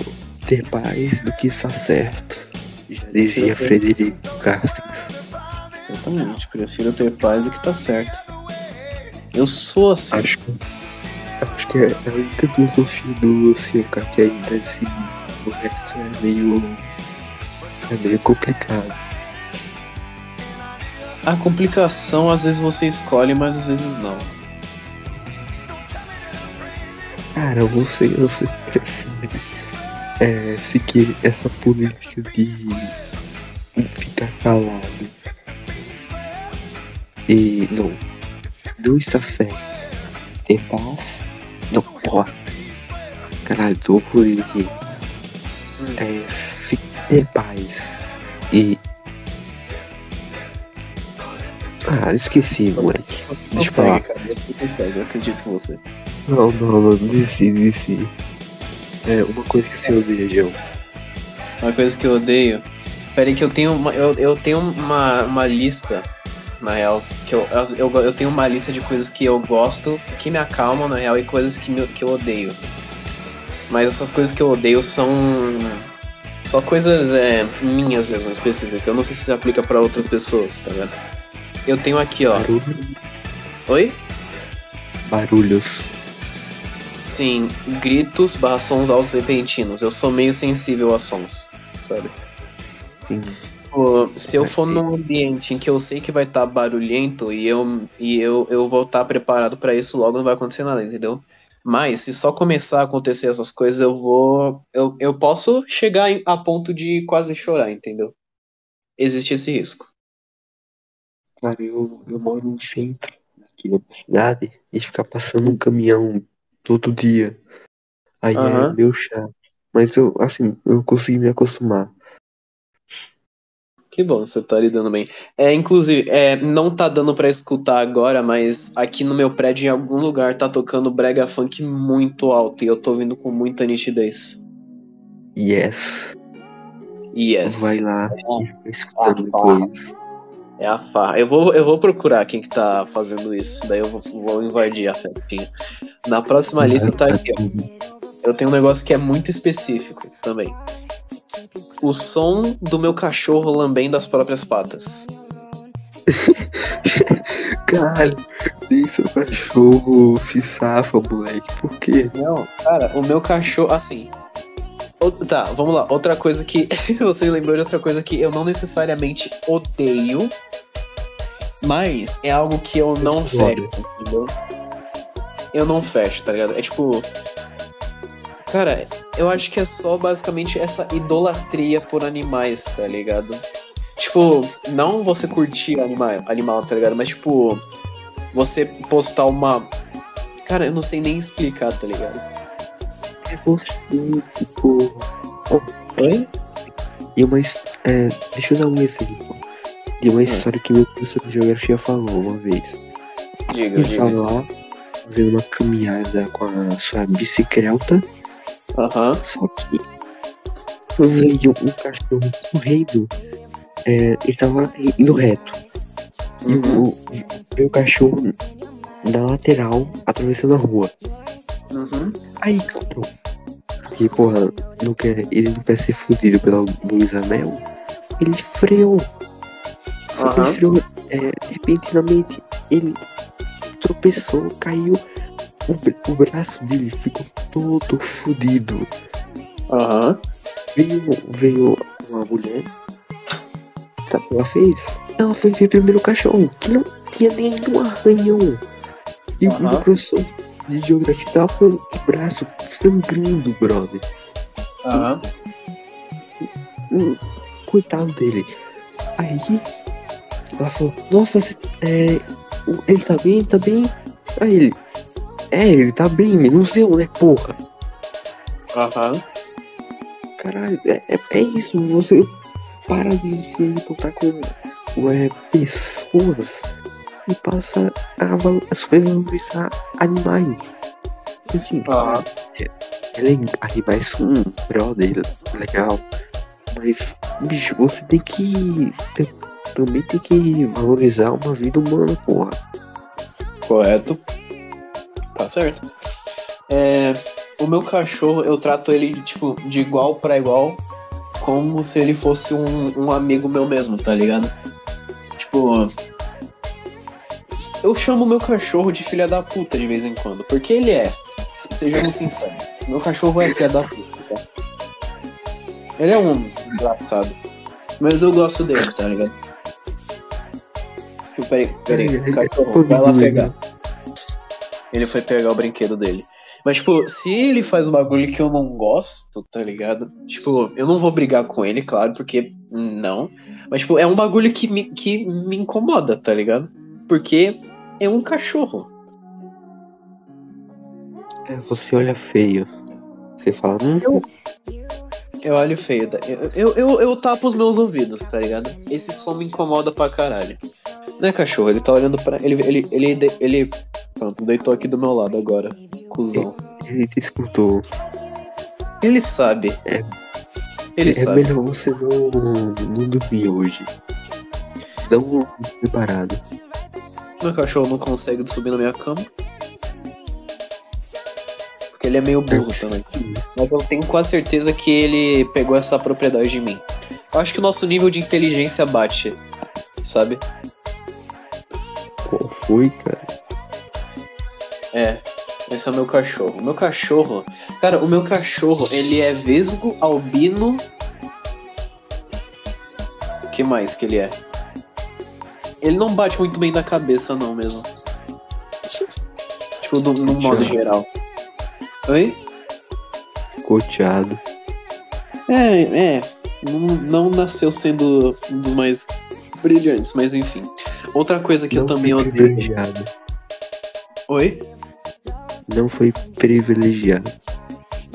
ter paz do que estar certo. Já dizia. Frederico Castro. Exatamente. Prefiro ter paz do que tá certo. Eu sou assim. Acho, acho que é a única filosofia do Sioka que ainda é seguir. O resto é meio. é meio complicado. A complicação às vezes você escolhe, mas às vezes não. Cara, você, você prefere é, seguir essa política de ficar calado e não, está certo. Ter paz, não pode. Aqui. É, ter paz e. Ah, esqueci, moleque. Deixa eu falar. eu acredito em você. Não, não, não, desisti, desisti. É uma coisa que você odeia, João. Uma coisa que eu odeio. Pera aí que eu tenho uma, eu, eu tenho uma, uma lista, na real, que eu, eu, eu tenho uma lista de coisas que eu gosto, que me acalmam, na real, e coisas que, me, que eu odeio. Mas essas coisas que eu odeio são só coisas é, minhas mesmo, específicas. Eu não sei se se aplica pra outras pessoas, tá ligado? Eu tenho aqui, ó. Barulho, Oi? barulhos. Sim, gritos barra sons altos repentinos. Eu sou meio sensível a sons, sabe? Sim. Pô, se eu for num ambiente em que eu sei que vai estar barulhento e eu e eu, eu vou estar preparado pra isso, logo não vai acontecer nada, entendeu? Mas se só começar a acontecer essas coisas, eu vou. Eu, eu posso chegar a ponto de quase chorar, entendeu? Existe esse risco. Cara, eu, eu moro no centro aqui da minha cidade e ficar passando um caminhão todo dia. Aí é Aham. meio chato. Mas eu, assim, eu consegui me acostumar. Que bom, você tá lidando bem. É, inclusive, é, não tá dando pra escutar agora, mas aqui no meu prédio, em algum lugar, tá tocando brega funk muito alto e eu tô ouvindo com muita nitidez. Yes. Yes. Vai lá e Ah, tá. depois. É a farra. Eu vou, eu vou procurar quem que tá fazendo isso. Daí eu vou, vou invadir a festinha. Na próxima lista tá aqui, ó. Eu tenho um negócio que é muito específico também. O som do meu cachorro lambendo as próprias patas. Caralho, nem seu cachorro se safa, moleque. Por quê? Não, cara, o meu cachorro, assim. Tá, vamos lá. Outra coisa que. Você lembrou de outra coisa que eu não necessariamente odeio, mas é algo que eu não Muito fecho, entendeu? Eu não fecho, tá ligado? É tipo. Cara, eu acho que é só basicamente essa idolatria por animais, tá ligado? Tipo, não você curtir animal, animal, tá ligado? Mas tipo, você postar uma. Cara, eu não sei nem explicar, tá ligado? É você, tipo. Oi? E uma. É, deixa eu dar um exemplo. De uma história que meu professor de geografia falou uma vez. Diga, Ele diga. tava lá fazendo uma caminhada com a sua bicicleta, Aham. só que veio um cachorro correndo. É, ele tava indo reto. E Uhum. o, veio o cachorro na lateral, atravessando a rua. Uhum. Aí, claro. Porque, porra, não quer, ele não quer ser fudido pela Luísa Mel. Ele freou. Só que Aham. ele freou é, repentinamente. Ele tropeçou, caiu. O, o braço dele ficou todo fudido. Aham. Veio, veio uma mulher. Sabe o que ela fez? Ela foi ver primeiro o cachorro, que não tinha nenhum arranhão. E Aham. o professor de geografia tava com o braço sangrando, brother. Aham. Hum, coitado dele. Aí ela falou, nossa, é, ele tá bem, tá bem. Aí ele, é, ele tá bem, menos eu, né, porra. Aham. Caralho, é, é, é isso, você para de se importar com é, pessoas e passa a, val- a supervalorizar animais. Assim, Aham. é, é legal, animais são brother, legal, mas, bicho, você tem que tem- também tem que valorizar uma vida humana, porra. Correto. Tá certo. É, o meu cachorro, eu trato ele, tipo, de igual pra igual, como se ele fosse um, um amigo meu mesmo, tá ligado? Tipo. Eu chamo meu cachorro de filha da puta de vez em quando, porque ele é. se- Sejamos sinceros. Meu cachorro é filha da puta, tá? Ele é um engraçado. Mas eu gosto dele, tá ligado? Tipo, Peraí, peraí, Ai, ai, cachorro, vai lá pegar. Ele foi pegar o brinquedo dele. Mas, tipo, se ele faz um bagulho que eu não gosto, tá ligado? Tipo, eu não vou brigar com ele, claro, porque não. Mas, tipo, é um bagulho que me, que me incomoda, tá ligado? Porque é um cachorro. É, você olha feio. Você fala, hum, Eu olho feio. tá? Eu, eu, eu, eu tapo os meus ouvidos, tá ligado? Esse som me incomoda pra caralho. Não é cachorro, ele tá olhando pra. Ele, ele, ele, ele, ele. Pronto, deitou aqui do meu lado agora. Cusão. ele te escutou. Ele sabe. É. Ele é sabe. melhor você não, não dormir hoje. Um preparado. Meu cachorro não consegue subir na minha cama. Ele é meio burro também. Mas eu tenho quase certeza que ele pegou essa propriedade de mim. Eu acho que o nosso nível de inteligência bate, sabe? Qual foi, cara? É. Esse é o meu cachorro. O meu cachorro. Cara, o meu cachorro, ele é vesgo, albino. O que mais que ele é? Ele não bate muito bem da cabeça, não mesmo. Tipo, no, no modo geral. Oi? Coteado. É, é. Não, não nasceu sendo um dos mais brilhantes, mas enfim. Outra coisa que eu não também foi odeio. privilegiado. Oi? Não foi privilegiado.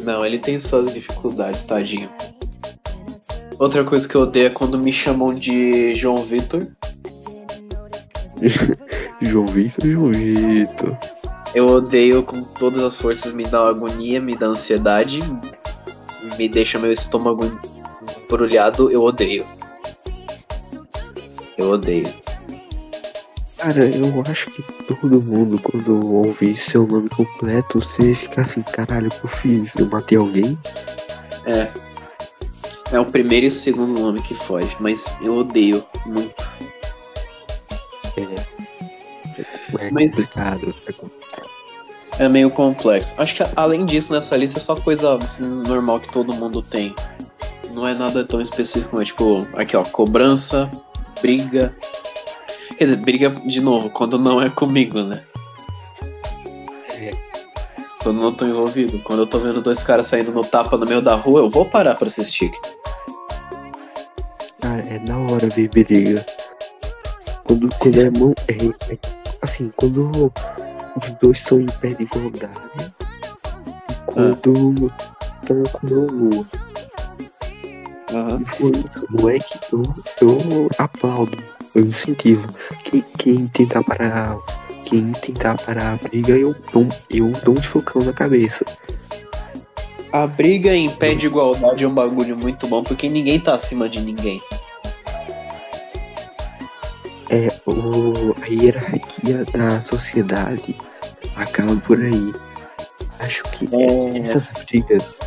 Não, ele tem suas dificuldades, tadinho. Outra coisa que eu odeio é quando me chamam de João Vitor. João Vitor, João Vitor. Eu odeio com todas as forças, me dá agonia, me dá ansiedade, me deixa meu estômago embrulhado, eu odeio. Eu odeio. Cara, eu acho que todo mundo, quando ouvir seu nome completo, você fica assim, caralho, o que eu fiz? Eu matei alguém? É. É o primeiro e o segundo nome que foge, mas eu odeio muito. É Mas- complicado. É É meio complexo. Acho que além disso, nessa lista é só coisa normal que todo mundo tem. Não é nada tão específico, mas tipo, aqui ó, cobrança, briga. Quer dizer, briga de novo, quando não é comigo, né? É. Quando não tô envolvido. Quando eu tô vendo dois caras saindo no tapa no meio da rua, eu vou parar pra assistir. Cara, é da hora ver briga. Quando, quando é. É, é- assim, quando os dois são em pé de igualdade. Quando estão com mão nua. Aham. E por isso, não é que eu, eu aplaudo, eu incentivo. Quem, quem tentar parar. Quem tentar parar a briga, eu, dou- eu dou um socão na cabeça. A briga em pé de igualdade é um bagulho muito bom, porque ninguém tá acima de ninguém. É, o, a hierarquia da sociedade acaba por aí. Acho que É. essas brigas,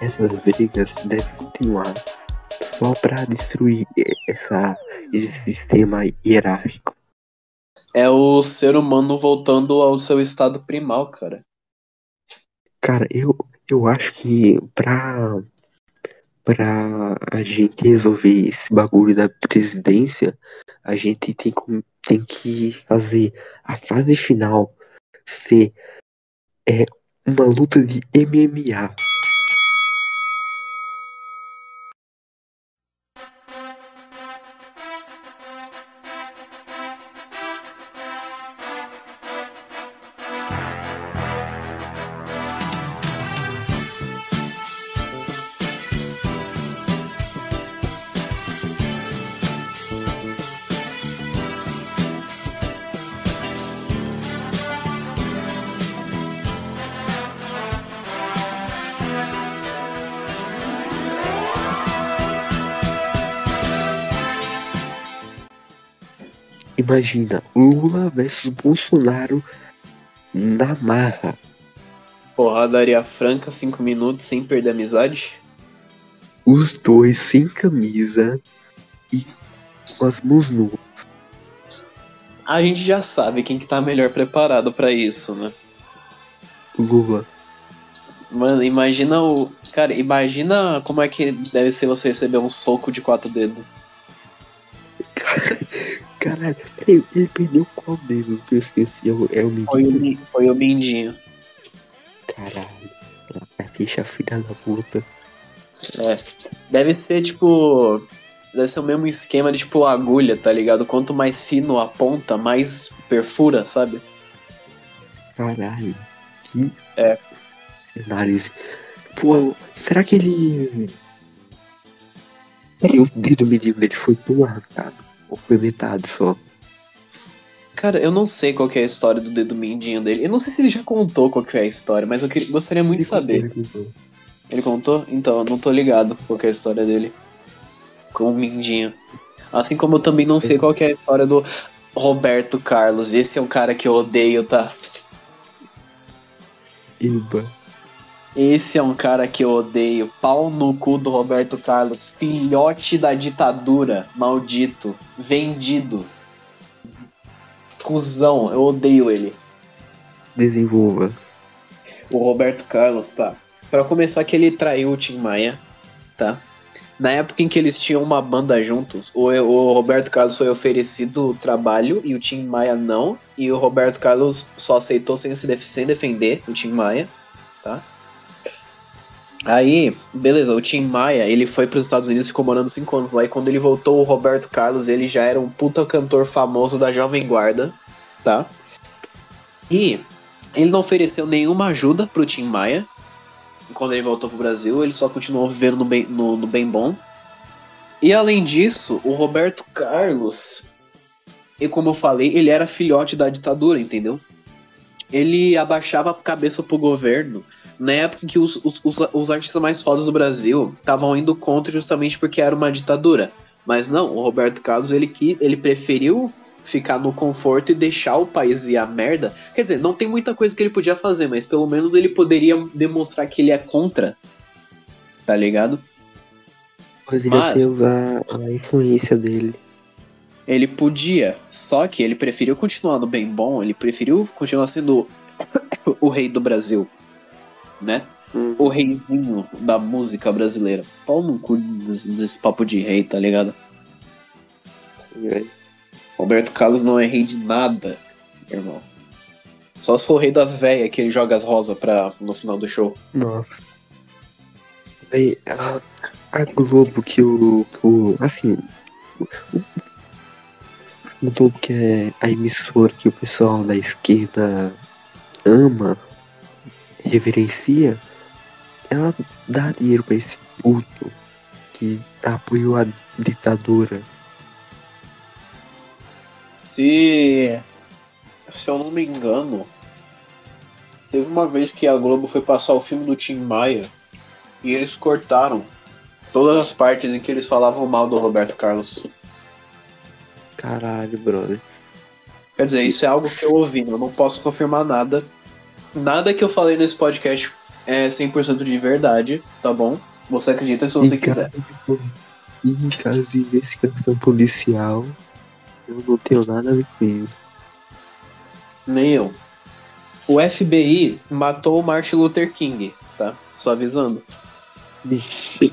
essas brigas devem continuar só pra destruir essa, esse sistema hierárquico. É o ser humano voltando ao seu estado primal, cara. Cara, eu, eu acho que pra, pra a gente resolver esse bagulho da presidência, a gente tem, tem que fazer a fase final ser é, uma luta de MMA. Imagina, Lula versus Bolsonaro na marra. Porradaria franca, cinco minutos, sem perder a amizade. Os dois sem camisa e com as mãos nuas. A gente já sabe quem que tá melhor preparado pra isso, né? Lula. Mano, imagina o. Cara, imagina como é que deve ser você receber um soco de quatro dedos. Caralho, ele, ele perdeu qual dedo eu esqueci? É o, é o Foi o, foi o Mindinho. Caralho. Lagartixa filha da puta. É. Deve ser tipo. Deve ser o mesmo esquema de tipo agulha, tá ligado? Quanto mais fino a ponta, mais perfura, sabe? Caralho. Que É. análise. Pô, será que ele. Peraí, o dedo menino dele foi arrancado? Ou foi metade só? Cara, eu não sei qual que é a história do dedo mindinho dele. Eu não sei se ele já contou qual que é a história, mas eu queria- gostaria muito de saber. Ele contou. Ele contou? Então, eu não tô ligado qual que é a história dele. Com o Mindinho. Assim como eu também não sei qual que é a história do Roberto Carlos. Esse é um cara que eu odeio, tá? Iba. Esse é um cara que eu odeio. Pau no cu do Roberto Carlos. Filhote da ditadura. Maldito. Vendido. Cusão. Eu odeio ele. Desenvolva. O Roberto Carlos, tá? Pra começar que ele traiu o Tim Maia, tá? Na época em que eles tinham uma banda juntos, o, o Roberto Carlos foi oferecido trabalho e o Tim Maia não. E o Roberto Carlos só aceitou sem, se def- sem defender o Tim Maia, tá? Aí, beleza, o Tim Maia, ele foi pros Estados Unidos, ficou morando cinco anos lá. E quando ele voltou, o Roberto Carlos, ele já era um puta cantor famoso da Jovem Guarda, tá? E ele não ofereceu nenhuma ajuda pro Tim Maia. Quando ele voltou pro Brasil, ele só continuou vivendo no bem, no, no bem bom. E além disso, o Roberto Carlos, e como eu falei, ele era filhote da ditadura, entendeu? Ele abaixava a cabeça pro governo na época em que os, os, os, os artistas mais fodas do Brasil estavam indo contra justamente porque era uma ditadura. Mas não, o Roberto Carlos ele, que, ele preferiu ficar no conforto e deixar o país ir a merda. Quer dizer, não tem muita coisa que ele podia fazer, mas pelo menos ele poderia demonstrar que ele é contra. Tá ligado? Poderia Mas- usar a influência dele. Ele podia, só que ele preferiu continuar no bem bom, ele preferiu continuar sendo o rei do Brasil, né? O reizinho da música brasileira. Pau no cu desse desse papo de rei, tá ligado? Roberto Carlos não é rei de nada, irmão. Só se for o rei das véias que ele joga as rosas pra, no final do show. Nossa. Aí, a, a Globo que o. que o- assim. o- O Globo que é a emissora que o pessoal da esquerda ama, reverencia, ela dá dinheiro pra esse puto que apoiou a ditadura. Se. Se eu não me engano, teve uma vez que a Globo foi passar o filme do Tim Maia e eles cortaram todas as partes em que eles falavam mal do Roberto Carlos. Caralho, brother. Quer dizer, isso é algo que eu ouvi, eu não posso confirmar nada, Nada que eu falei nesse podcast é 100% de verdade, tá bom? Você acredita se você em quiser. Caso de, em caso de investigação policial, eu não tenho nada a ver com isso. Nem eu. O FBI matou o Martin Luther King, tá? Só avisando. Vixe.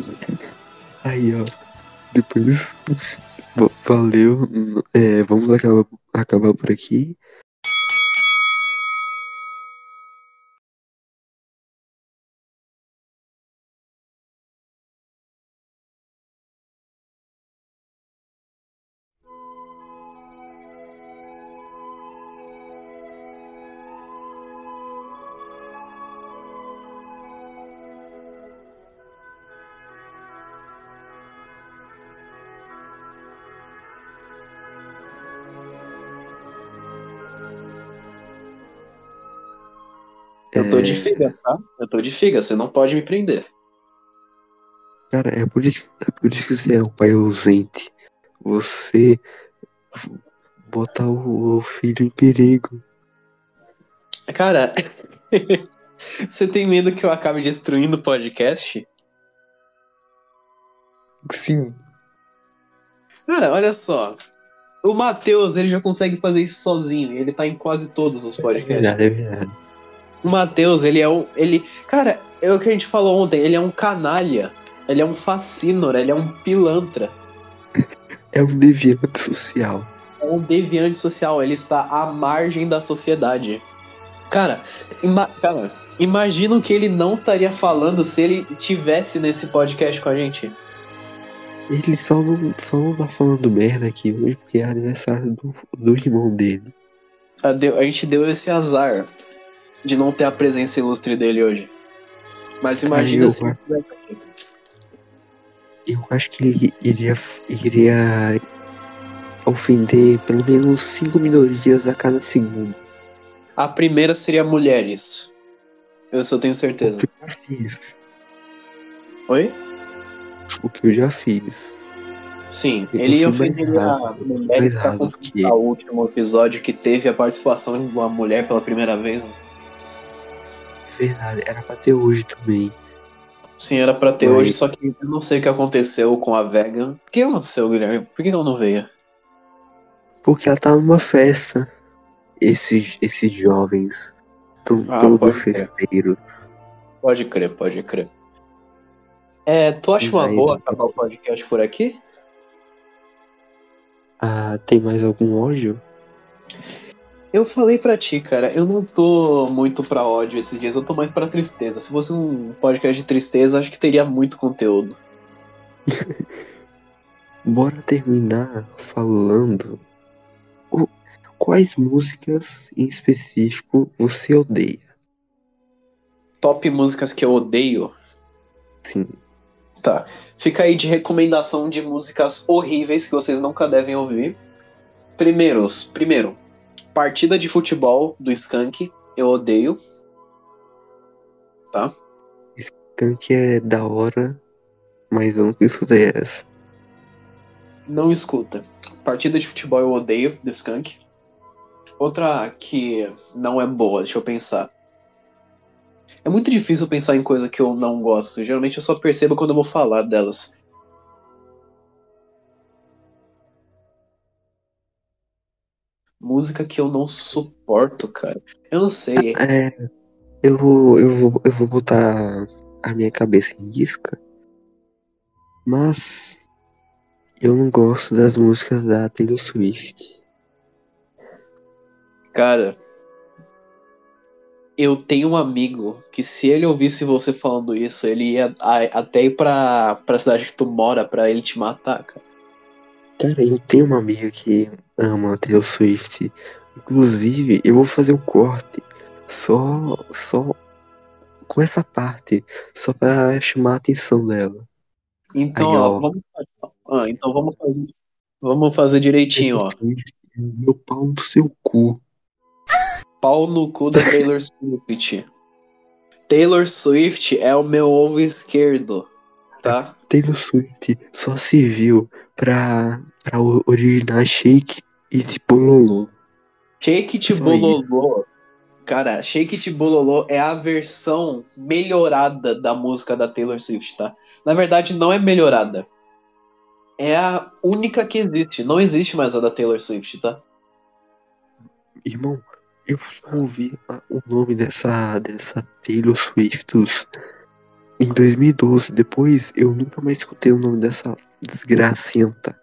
Aí, ó. Depois. va- Valeu. É, vamos acabar, acabar por aqui. Eu tô de É, figa, tá? Eu tô de figa, você não pode me prender. Cara, é por, isso, é por isso que você é um pai ausente. Você botar o, o filho em perigo. Cara, você tem medo que eu acabe destruindo o podcast? Sim. Cara, olha só. O Matheus, ele já consegue fazer isso sozinho. Ele tá em quase todos os É podcasts. verdade, é verdade. O Matheus, ele é o. Ele, cara, é o que a gente falou ontem. Ele é um canalha. Ele é um fascínora. Ele é um pilantra. É um deviante social. É um deviante social. Ele está à margem da sociedade. Cara, ima- cara, imagina o que ele não estaria falando se ele tivesse nesse podcast com a gente. Ele só não, só não tá falando merda aqui hoje porque é aniversário do, do irmão dele. A, deu- a gente deu esse azar de não ter a presença ilustre dele hoje. Mas imagina eu se ele aqui. Eu acho que ele iria, iria ofender pelo menos cinco minorias a cada segundo. A primeira seria mulheres. Eu só tenho certeza. O que eu já fiz. Oi? O que eu já fiz. Sim, Eu ele ofenderia a mulher pra que o último episódio que teve a participação de uma mulher pela primeira vez. né? Verdade, era pra ter hoje também. Sim, era pra ter Oi. hoje, só que eu não sei o que aconteceu com a Vegan. O que aconteceu, Guilherme? Por que ela não veio? Porque ela tá numa festa. Esses, esses jovens. Tão Ah, crer. festeiros. Pode crer, pode crer. É, tu acha uma boa acabar o podcast por aqui? Ah, tem mais algum ódio? Eu falei pra ti, cara, eu não tô muito pra ódio esses dias, eu tô mais pra tristeza. Se fosse um podcast de tristeza, acho que teria muito conteúdo. Bora terminar falando o- quais músicas em específico você odeia. Top músicas que eu odeio. Sim, Tá. Fica aí de recomendação de músicas horríveis que vocês nunca devem ouvir. Primeiros, primeiro, partida de futebol do Skank, eu odeio. Tá? Tanque é da hora, mas eu nunca escutei essa. Não escuta. Partida de futebol eu odeio do Skank. Outra que não é boa, deixa eu pensar. É muito difícil pensar em coisa que eu não gosto. Geralmente eu só percebo quando eu vou falar delas. Música que eu não suporto, cara. Eu não sei. É, eu vou, eu vou, eu vou botar a minha cabeça em isca, mas eu não gosto das músicas da Taylor Swift. Cara, eu tenho um amigo que se ele ouvisse você falando isso, ele ia até ir pra, pra cidade que tu mora pra ele te matar, cara. Cara, eu tenho uma amiga que ama a Taylor Swift. Inclusive, eu vou fazer um corte só, só com essa parte, só pra chamar a atenção dela. Então, Aí, ó, ó. vamos, ah, então vamos fazer, vamos fazer direitinho, ó. Swift, meu pau no seu cu. Pau no cu da Taylor Swift. Taylor Swift é o meu ovo esquerdo, tá? Taylor Swift só serviu pra, pra o- originar Shake Lolo. Shake It Só Bololô Cara, Shake It Bololô é a versão melhorada da música da Taylor Swift, tá? Na verdade, não é melhorada. É a única que existe. Não existe mais a da Taylor Swift, tá? Irmão, eu só ouvi o nome dessa, dessa Taylor Swift em 2012. Depois eu nunca mais escutei o nome dessa desgracenta.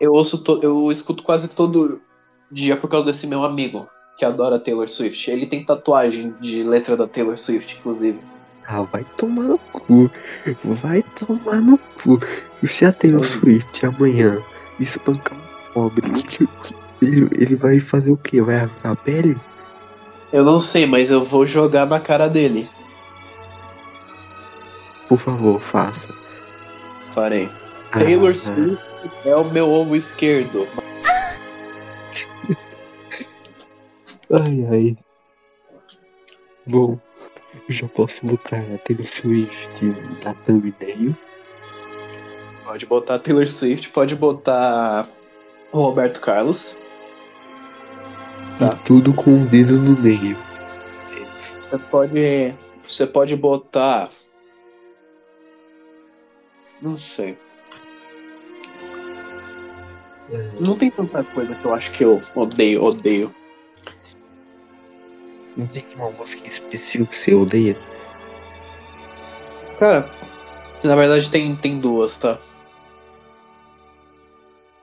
Eu ouço, to- eu escuto quase todo dia por causa desse meu amigo que adora Taylor Swift. Ele tem tatuagem de letra da Taylor Swift, inclusive. Ah, vai tomar no cu. Vai tomar no cu. Se a Taylor. Swift amanhã espancar um pobre, ele, ele vai fazer o quê? Vai arrancar a pele? Eu não sei, mas eu vou jogar na cara dele. Por favor, faça. Farei. Taylor ah. Swift é o meu ovo esquerdo. Ai, ai. Bom, eu já posso botar a Taylor Swift na thumbnail. Pode botar Taylor Swift, pode botar o Roberto Carlos. Tá. E tudo com um dedo no meio. Você pode. Você pode botar. Não sei. Não tem tanta coisa que eu acho que eu odeio, odeio. Não tem uma música específica que você odeia? Cara, na verdade tem, tem duas, tá?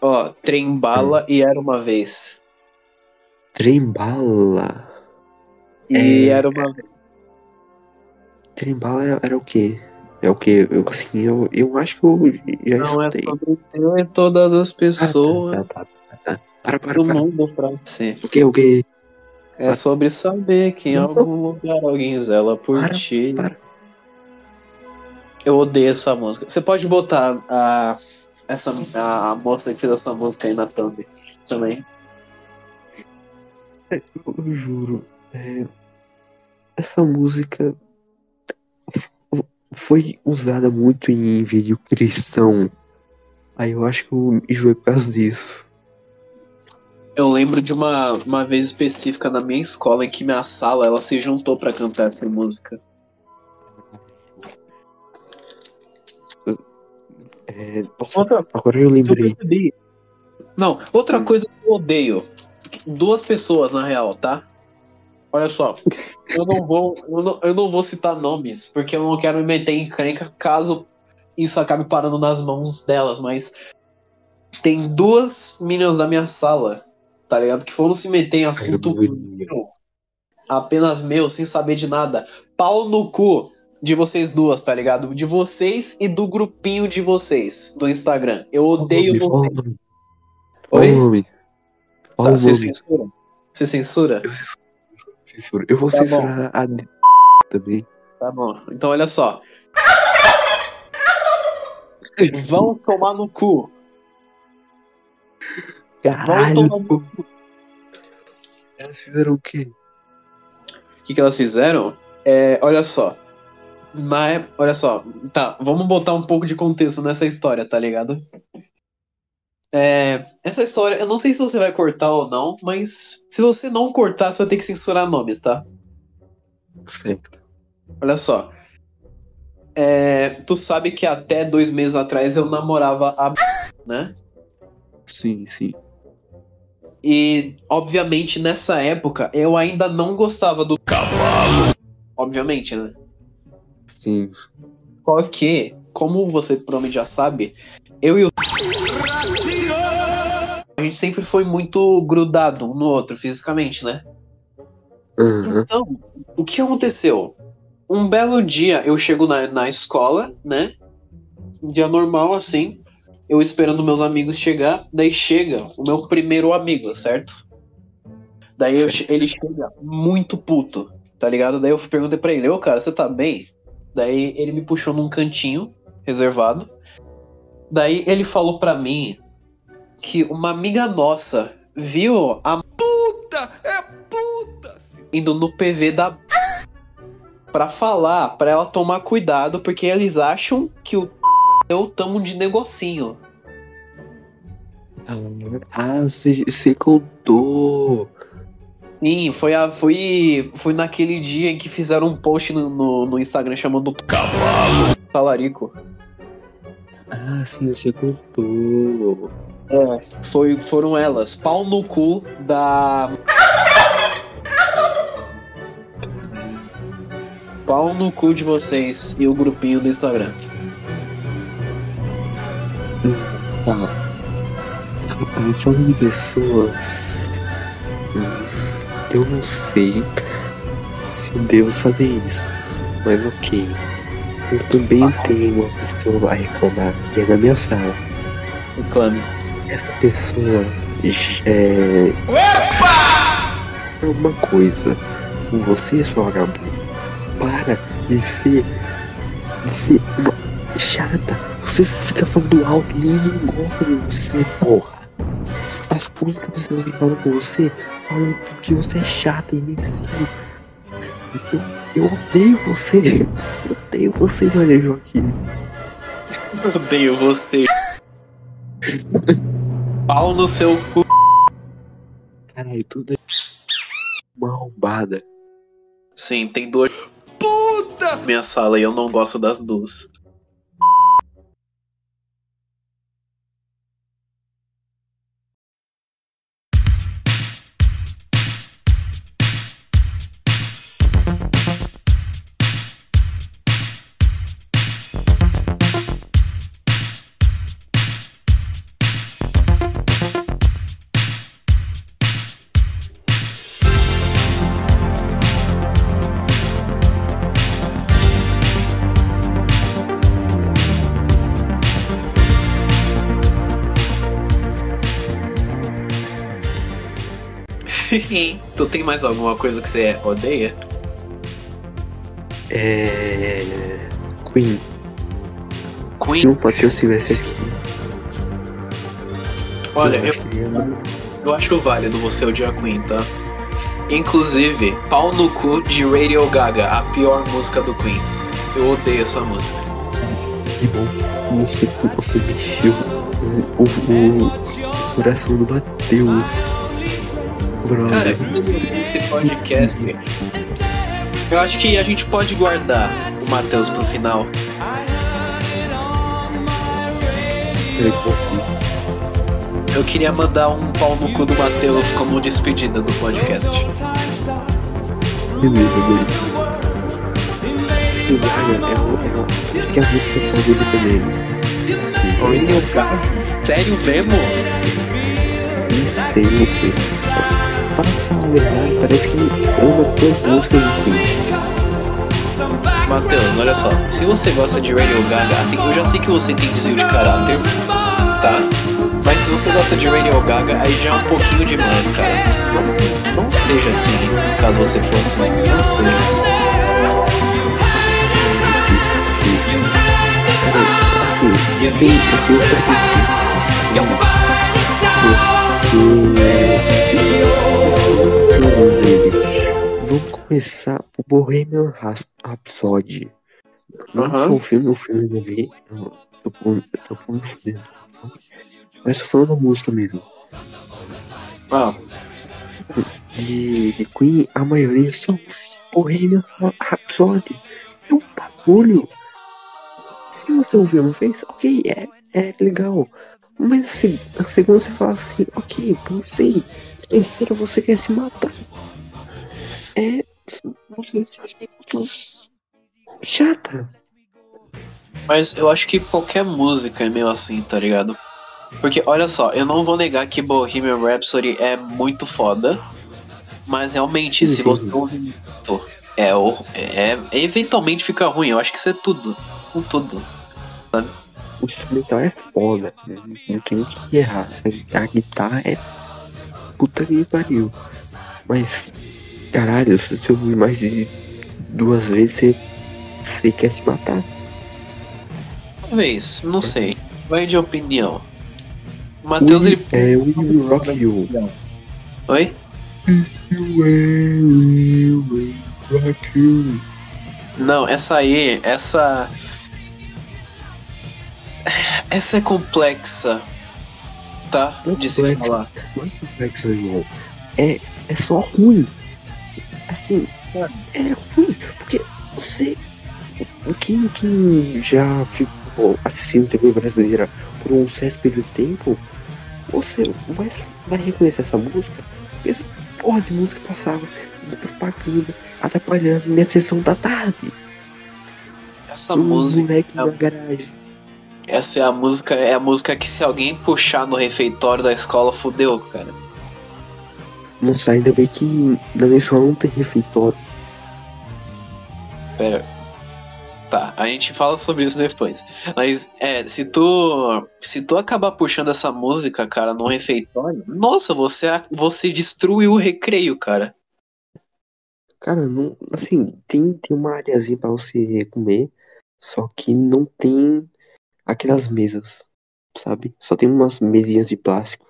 Ó, Trem Bala e Era Uma Vez. Trembala. E É. Era Uma Vez. Trembala era, era o quê? É o quê? Eu, assim, eu, eu acho que eu já Não é escutei. sobre eu e todas as Ah, pessoas tá, tá, tá, tá. Para, para, do para. mundo pra você. O que, o que? É sobre saber que em algum lugar alguém zela por Para, ti. para. Eu odeio essa música. Você pode botar a, essa, a, a moça que fez essa música aí na thumb também. Eu, eu juro. é, essa música foi usada muito em vídeo cristão. Aí eu acho que eu enjoei por causa disso. Eu lembro de uma, uma vez específica na minha escola em que minha sala ela se juntou pra cantar essa música. É, nossa, Outra, agora eu eu lembrei. percebi. Não, outra coisa que eu odeio. Duas pessoas, na real, tá? Olha só. Eu não vou, eu não, eu não vou citar nomes, porque eu não quero me meter em crenca caso isso acabe parando nas mãos delas, mas tem duas meninas da minha sala, tá ligado? Que foram se meter em assunto meu, apenas meu, sem saber de nada. Pau no cu de vocês duas, tá ligado? De vocês e do grupinho de vocês do Instagram. Eu odeio vocês. Oi? o nome. Fala Tá, o você censura? Você censura? Censura. Eu vou Tá bom. censurar a d- também. Tá bom. Então olha só. Vão tomar no cu. Caralho. tomar no pô. Elas fizeram o quê? O que, que elas fizeram? É, olha só. Na ép- olha só. Tá, vamos botar um pouco de contexto nessa história, tá ligado? É, essa história, eu não sei se você vai cortar ou não, mas se você não cortar, você vai ter que censurar nomes, tá? Certo. Olha só. É, tu sabe que até dois meses atrás eu namorava a né? Sim, sim. E, obviamente, nessa época, eu ainda não gostava do cavalo. Obviamente, né? Sim. Só que, como você provavelmente já sabe, eu e o. A gente sempre foi muito grudado um no outro, fisicamente, né? Aham. Então, o que aconteceu? Um belo dia eu chego na, na escola, né? Um dia normal, assim. Eu esperando meus amigos chegar. Daí chega o meu primeiro amigo, certo? Daí eu ele chega muito puto, tá ligado? Daí eu perguntei pra ele: Ô cara, você tá bem? Daí ele me puxou num cantinho reservado. Daí ele falou pra mim que uma amiga nossa viu a Puta, é puta! indo no PV da pra falar pra ela tomar cuidado porque eles acham que o eu tamo de negocinho. Ah, você você contou. Sim, foi, a, foi, foi naquele dia em que fizeram um post no, no, no Instagram chamando Cavalo Talarico. Ah, sim, você contou. É. Foi, foram elas. Pau no cu da. Pau no cu de vocês e o grupinho do Instagram. Tá. Ah, Falando de pessoas. Eu não sei se eu devo fazer isso. Mas ok. Eu também tenho uma pessoa a reclamar que é da minha sala. Reclame. Essa pessoa é. É uma coisa. Você, sua vagabundo, para de ser. de ser uma chata. Você fica falando alto, ninguém gosta de você, porra. As únicas pessoas que falam com você falam que você é chata e imbecil. Eu, eu odeio você. Eu odeio você, Maria Joaquim. Eu odeio você. Pau no seu cu. Caralho, tudo é uma arrombada. Sim, tem duas. Puta! Minha sala e eu não gosto das duas. Tu tem mais alguma coisa que você odeia? É. Queen. Queen? Se o Matheus estivesse aqui. Olha, eu eu, eu acho válido você odiar Queen, tá? Inclusive, pau no cu de Radio Gaga, a pior música do Queen. Eu odeio essa música. Que bom que você, mexeu o, o, o coração do Cara, esse podcast. Eu acho que a gente pode guardar o Matheus pro final. eu queria mandar um pau no cu do Matheus como despedida do podcast. Beleza, beleza. Sim, vai, é, é, é, que é a música favorita dele. Radio Gaga? Sério mesmo? Não sei, não sei. Parece que ama todas as músicas do Queen. Matheus, olha só. Se você gosta de Radio Gaga, assim, eu já sei que você tem desvio de caráter, tá? Mas se você gosta de Radio Gaga, aí já é um pouquinho demais, cara. Não, não seja assim, caso você fosse, né? Não seja. Assim, eu tenho, eu tenho porque Vamos começar por Bohemian Rhap- Rhapsody. Não Aham. foi um filme, o filme eu não vi. Eu tô pondo, eu tô pondo filme. Mas tô falando da música mesmo. Ah, De, de Queen, a maioria são Bohemian Rhapsody. É um bagulho. Se você ouviu uma vez, ok, é, é legal. Mas a, se- a segunda você fala assim, ok, pensei. A terceira você quer se matar. É. Música de 10 minutos. Chata. mas eu acho que qualquer música é meio assim, tá ligado? Porque, olha só, eu não vou negar que Bohemian Rhapsody é muito foda, mas realmente, Sim, se você ouvir muito, é, o- é, eventualmente fica ruim. Eu acho que isso é tudo. Com tudo. O instrumental é foda. Não, não tem o que errar. A, guitarra é. Puta que pariu. Mas. Caralho, se você ouvir mais de duas vezes, você. Você quer se matar. Talvez, não sei. Vai de opinião. O Matheus, ele. É We Will Rock You. Oi? We Will Rock You. Não, essa aí, essa. Essa é complexa. Tá? De se Complexa. falar. Não é complexo, irmão. é, é só ruim. Assim, é ruim, porque você. Quem, quem já ficou assistindo TV brasileira por um certo período de tempo, você vai, vai reconhecer essa música. Essa porra de música passava de propaganda atrapalhando minha sessão da tarde. Essa um música. moleque na garagem. Essa é a música, é a música que se alguém puxar no refeitório da escola, fudeu, cara. Nossa, ainda bem que na minha escola não tem refeitório. Pera. Tá, a gente fala sobre isso depois. Mas é, se tu se tu acabar puxando essa música, cara, no refeitório, nossa, você você destruiu o recreio, cara. Cara, não, assim, tem, tem uma areazinha pra você comer, só que não tem aquelas mesas, sabe? Só tem umas mesinhas de plástico.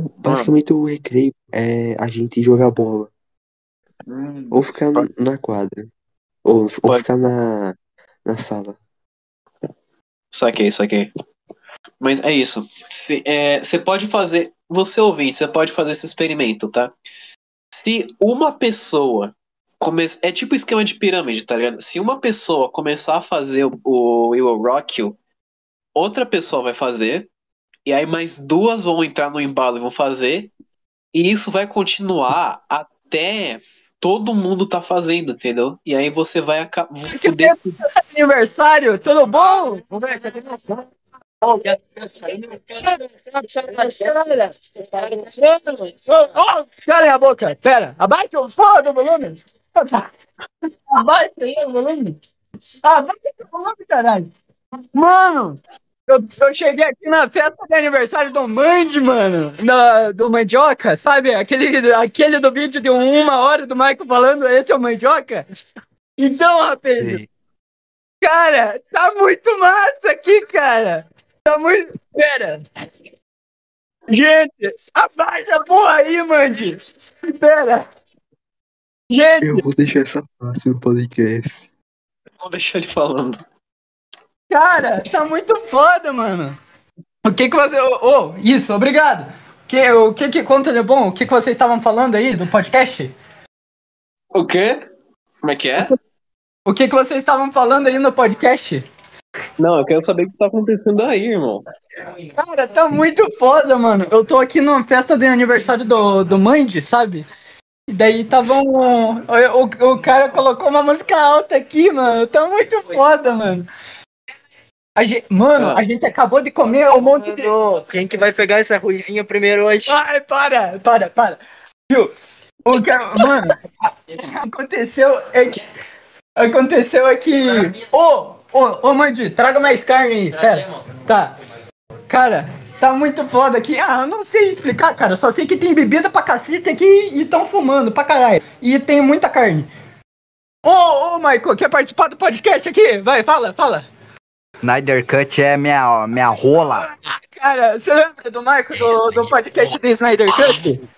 Basicamente o recreio é a gente jogar bola, ou ficar Pode- na quadra, ou, ou ficar na, na sala. Saquei, saquei. Mas é isso. É, Você pode fazer. Você ouvinte, você pode fazer esse experimento, tá? Se uma pessoa. Come... É tipo esquema de pirâmide, tá ligado? Se uma pessoa começar a fazer o, o Will Rock You, outra pessoa vai fazer, e aí mais duas vão entrar no embalo e vão fazer, e isso vai continuar até todo mundo tá fazendo, entendeu? E aí você vai acabar. aniversário, tudo bom? Com Oh, cala a boca, pera, abaixa o som do volume. Abaixa aí o volume. Abaixa o volume, caralho. Mano, eu, eu cheguei aqui na festa de aniversário do Mandy, mano. Da, do Mandioca, sabe? Aquele, aquele do vídeo de uma hora do Michael falando, esse é o Mandioca. Então, rapaz, Cara, tá muito massa aqui, cara. Tá muito. Pera. Gente, abaixa a porra aí, Mandy. Pera. Gente, Eu vou deixar essa parte no podcast. Vou deixar ele falando. Cara, tá muito foda, mano. O que que você. Ô, ô, isso, obrigado. Que, o que que conta de bom? O que que vocês estavam falando aí do podcast? O quê? Como é que é? O que que vocês estavam falando aí no podcast? Não, eu quero saber o que tá acontecendo aí, irmão. Cara, tá muito foda, mano. Eu tô aqui numa festa de aniversário do, do Mandy, sabe? E daí tava um. O, o, o cara colocou uma música alta aqui, mano. Tá muito foda, mano. A gente, mano, a gente acabou de comer um monte de. Quem que vai pegar essa ruivinha primeiro hoje? Ai, para, para, para. Viu? O que, mano, aconteceu é que. Aconteceu é que. Ô, ô, ô, Mandy, traga mais carne aí. Pera. Tá. Cara, tá muito foda aqui. Ah, eu não sei explicar, cara. Só sei que tem bebida pra cacete aqui e tão fumando pra caralho. E tem muita carne. Ô, ô, Michael, quer participar do podcast aqui? Vai, fala, fala. Snyder Cut é minha, minha rola. Cara, você lembra do Michael do, do podcast do Snyder Cut?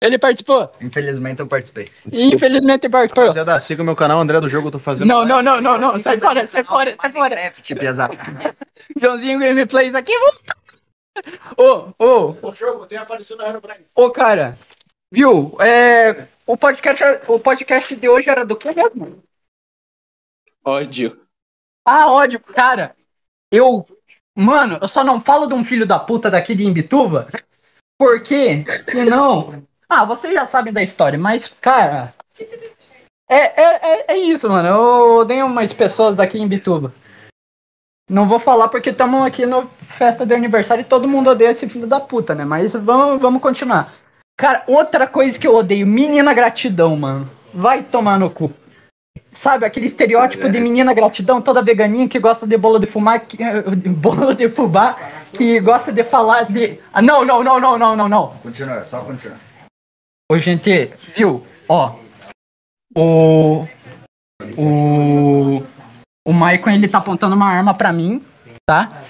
Ele participou? Infelizmente eu participei. Infelizmente participou. Rapaziada, siga o meu canal, André do Jogo, eu tô fazendo. Não, não, não, não, não. Sai fora, sai fora, sai fora. Craft, pesado. Joãozinho Gameplays aqui, volta. Ô, ô, O jogo tem aparecido na Herobrine. ô, cara. Viu? É, o, podcast, o podcast de hoje era do que mesmo? Ódio. Ah, ódio, cara. Eu. Mano, eu só não falo de um filho da puta daqui de Imbituba. Porque, senão. Ah, vocês já sabem da história, mas, cara. É, é, é, é isso, mano. Eu odeio umas pessoas aqui em Imbituba. Não vou falar porque estamos aqui no festa de aniversário e todo mundo odeia esse filho da puta, né? Mas vamos, vamos continuar. Cara, outra coisa que eu odeio, menina gratidão, mano. Vai tomar no cu. Sabe, aquele estereótipo de menina gratidão, toda veganinha que gosta de bolo de fumar, que, bolo de fubá, que gosta de falar de. Ah, não, não, não, não, não, não, não. Continua, só continua. Ô, gente, viu? Ó. O. O. O Maicon, ele tá apontando uma arma pra mim, tá?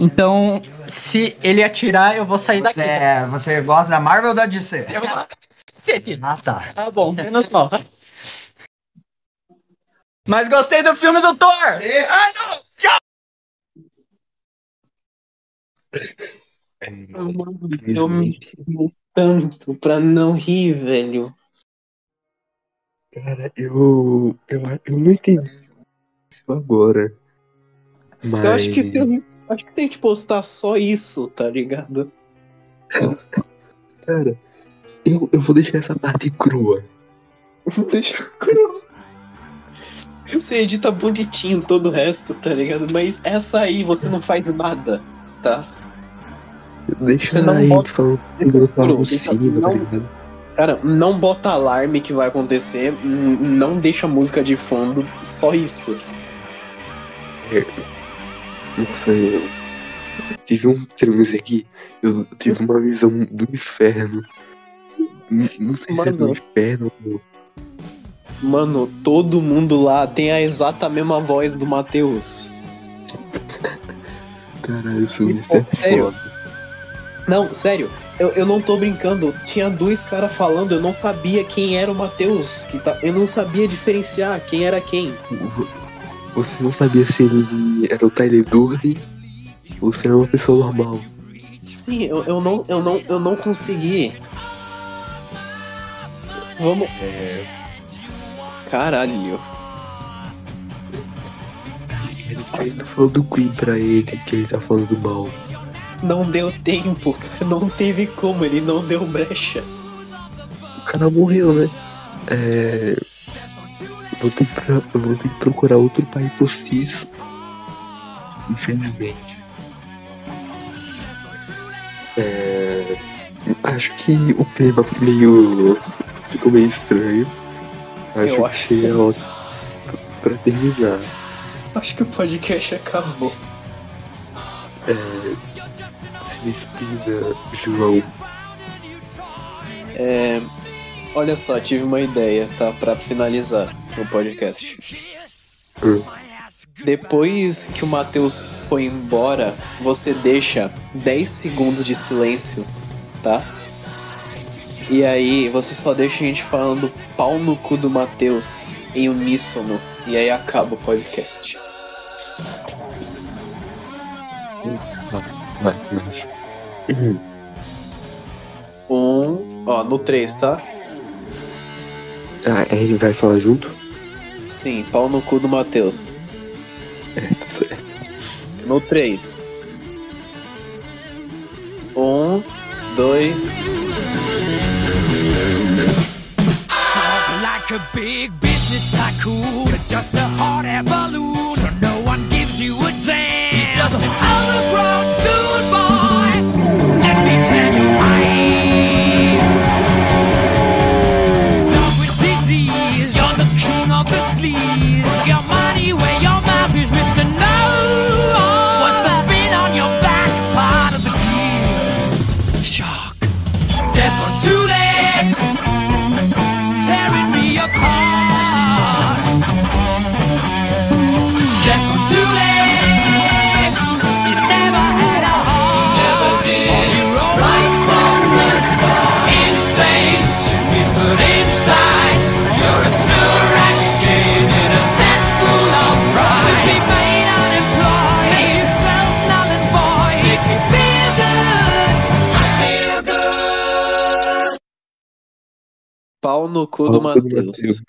Então, se ele atirar, eu vou sair daqui. Você, você gosta da Marvel ou da DC? Eu... Cacete. Ah, tá. Tá bom, menos mal. Mas gostei do filme do Thor! Ai, não! Tchau! Eu me, tanto pra não rir, velho. Cara, eu. Eu, eu não entendi agora. Mas. Eu acho que eu, acho que tem que postar só isso, tá ligado? Cara, eu, eu vou deixar essa parte crua. Deixa cru. Você edita bonitinho todo o resto, tá ligado? Mas essa aí você não faz nada, tá? Deixa Você não aí bota- falando deixa eu falo cru, por deixa- cima, tá ligado? Cara, não bota alarme que vai acontecer, não deixa música de fundo, só isso. Nossa, eu tive um transe aqui, eu tive uma visão do inferno. Não sei se é do inferno ou. Mano, todo mundo lá tem a exata mesma voz do Matheus. Caralho, isso, isso é Sério? foda. Não, sério, eu, eu não tô brincando. Tinha dois caras falando, eu não sabia quem era o Matheus. Que tá, eu não sabia diferenciar quem era quem. Você não sabia se ele era o Tyler Durden ou se era uma pessoa normal. Sim, eu, eu, não, eu, não, eu não consegui. Vamos. Caralho. Ele, tá falando do Queen pra ele, que ele tá falando mal. Não deu tempo, cara. Não teve como, ele não deu brecha. O cara morreu, né? É. Vou ter, que pra, vou ter que procurar outro pai postiço. Infelizmente. É. Acho que o tema meio. ficou meio estranho. Acho Eu que acho seria ótimo pra terminar. Acho que o podcast acabou. É. Se despida, João. É, olha só, tive uma ideia, tá? Pra finalizar o podcast. Hum. Depois que o Matheus foi embora, você deixa 10 segundos de silêncio, tá? E aí você só deixa a gente falando pau no cu do Matheus em uníssono. E aí acaba o podcast. Vai, começa. Um, ó, no 3, tá? Ah, a gente vai falar junto? Sim, pau no cu do Matheus. É, tá certo. No 3. Um, dois. Like a big business tycoon, but just a hot air balloon. So no one gives you a damn. You're just an overgrown schoolboy. No cu do. Matheus.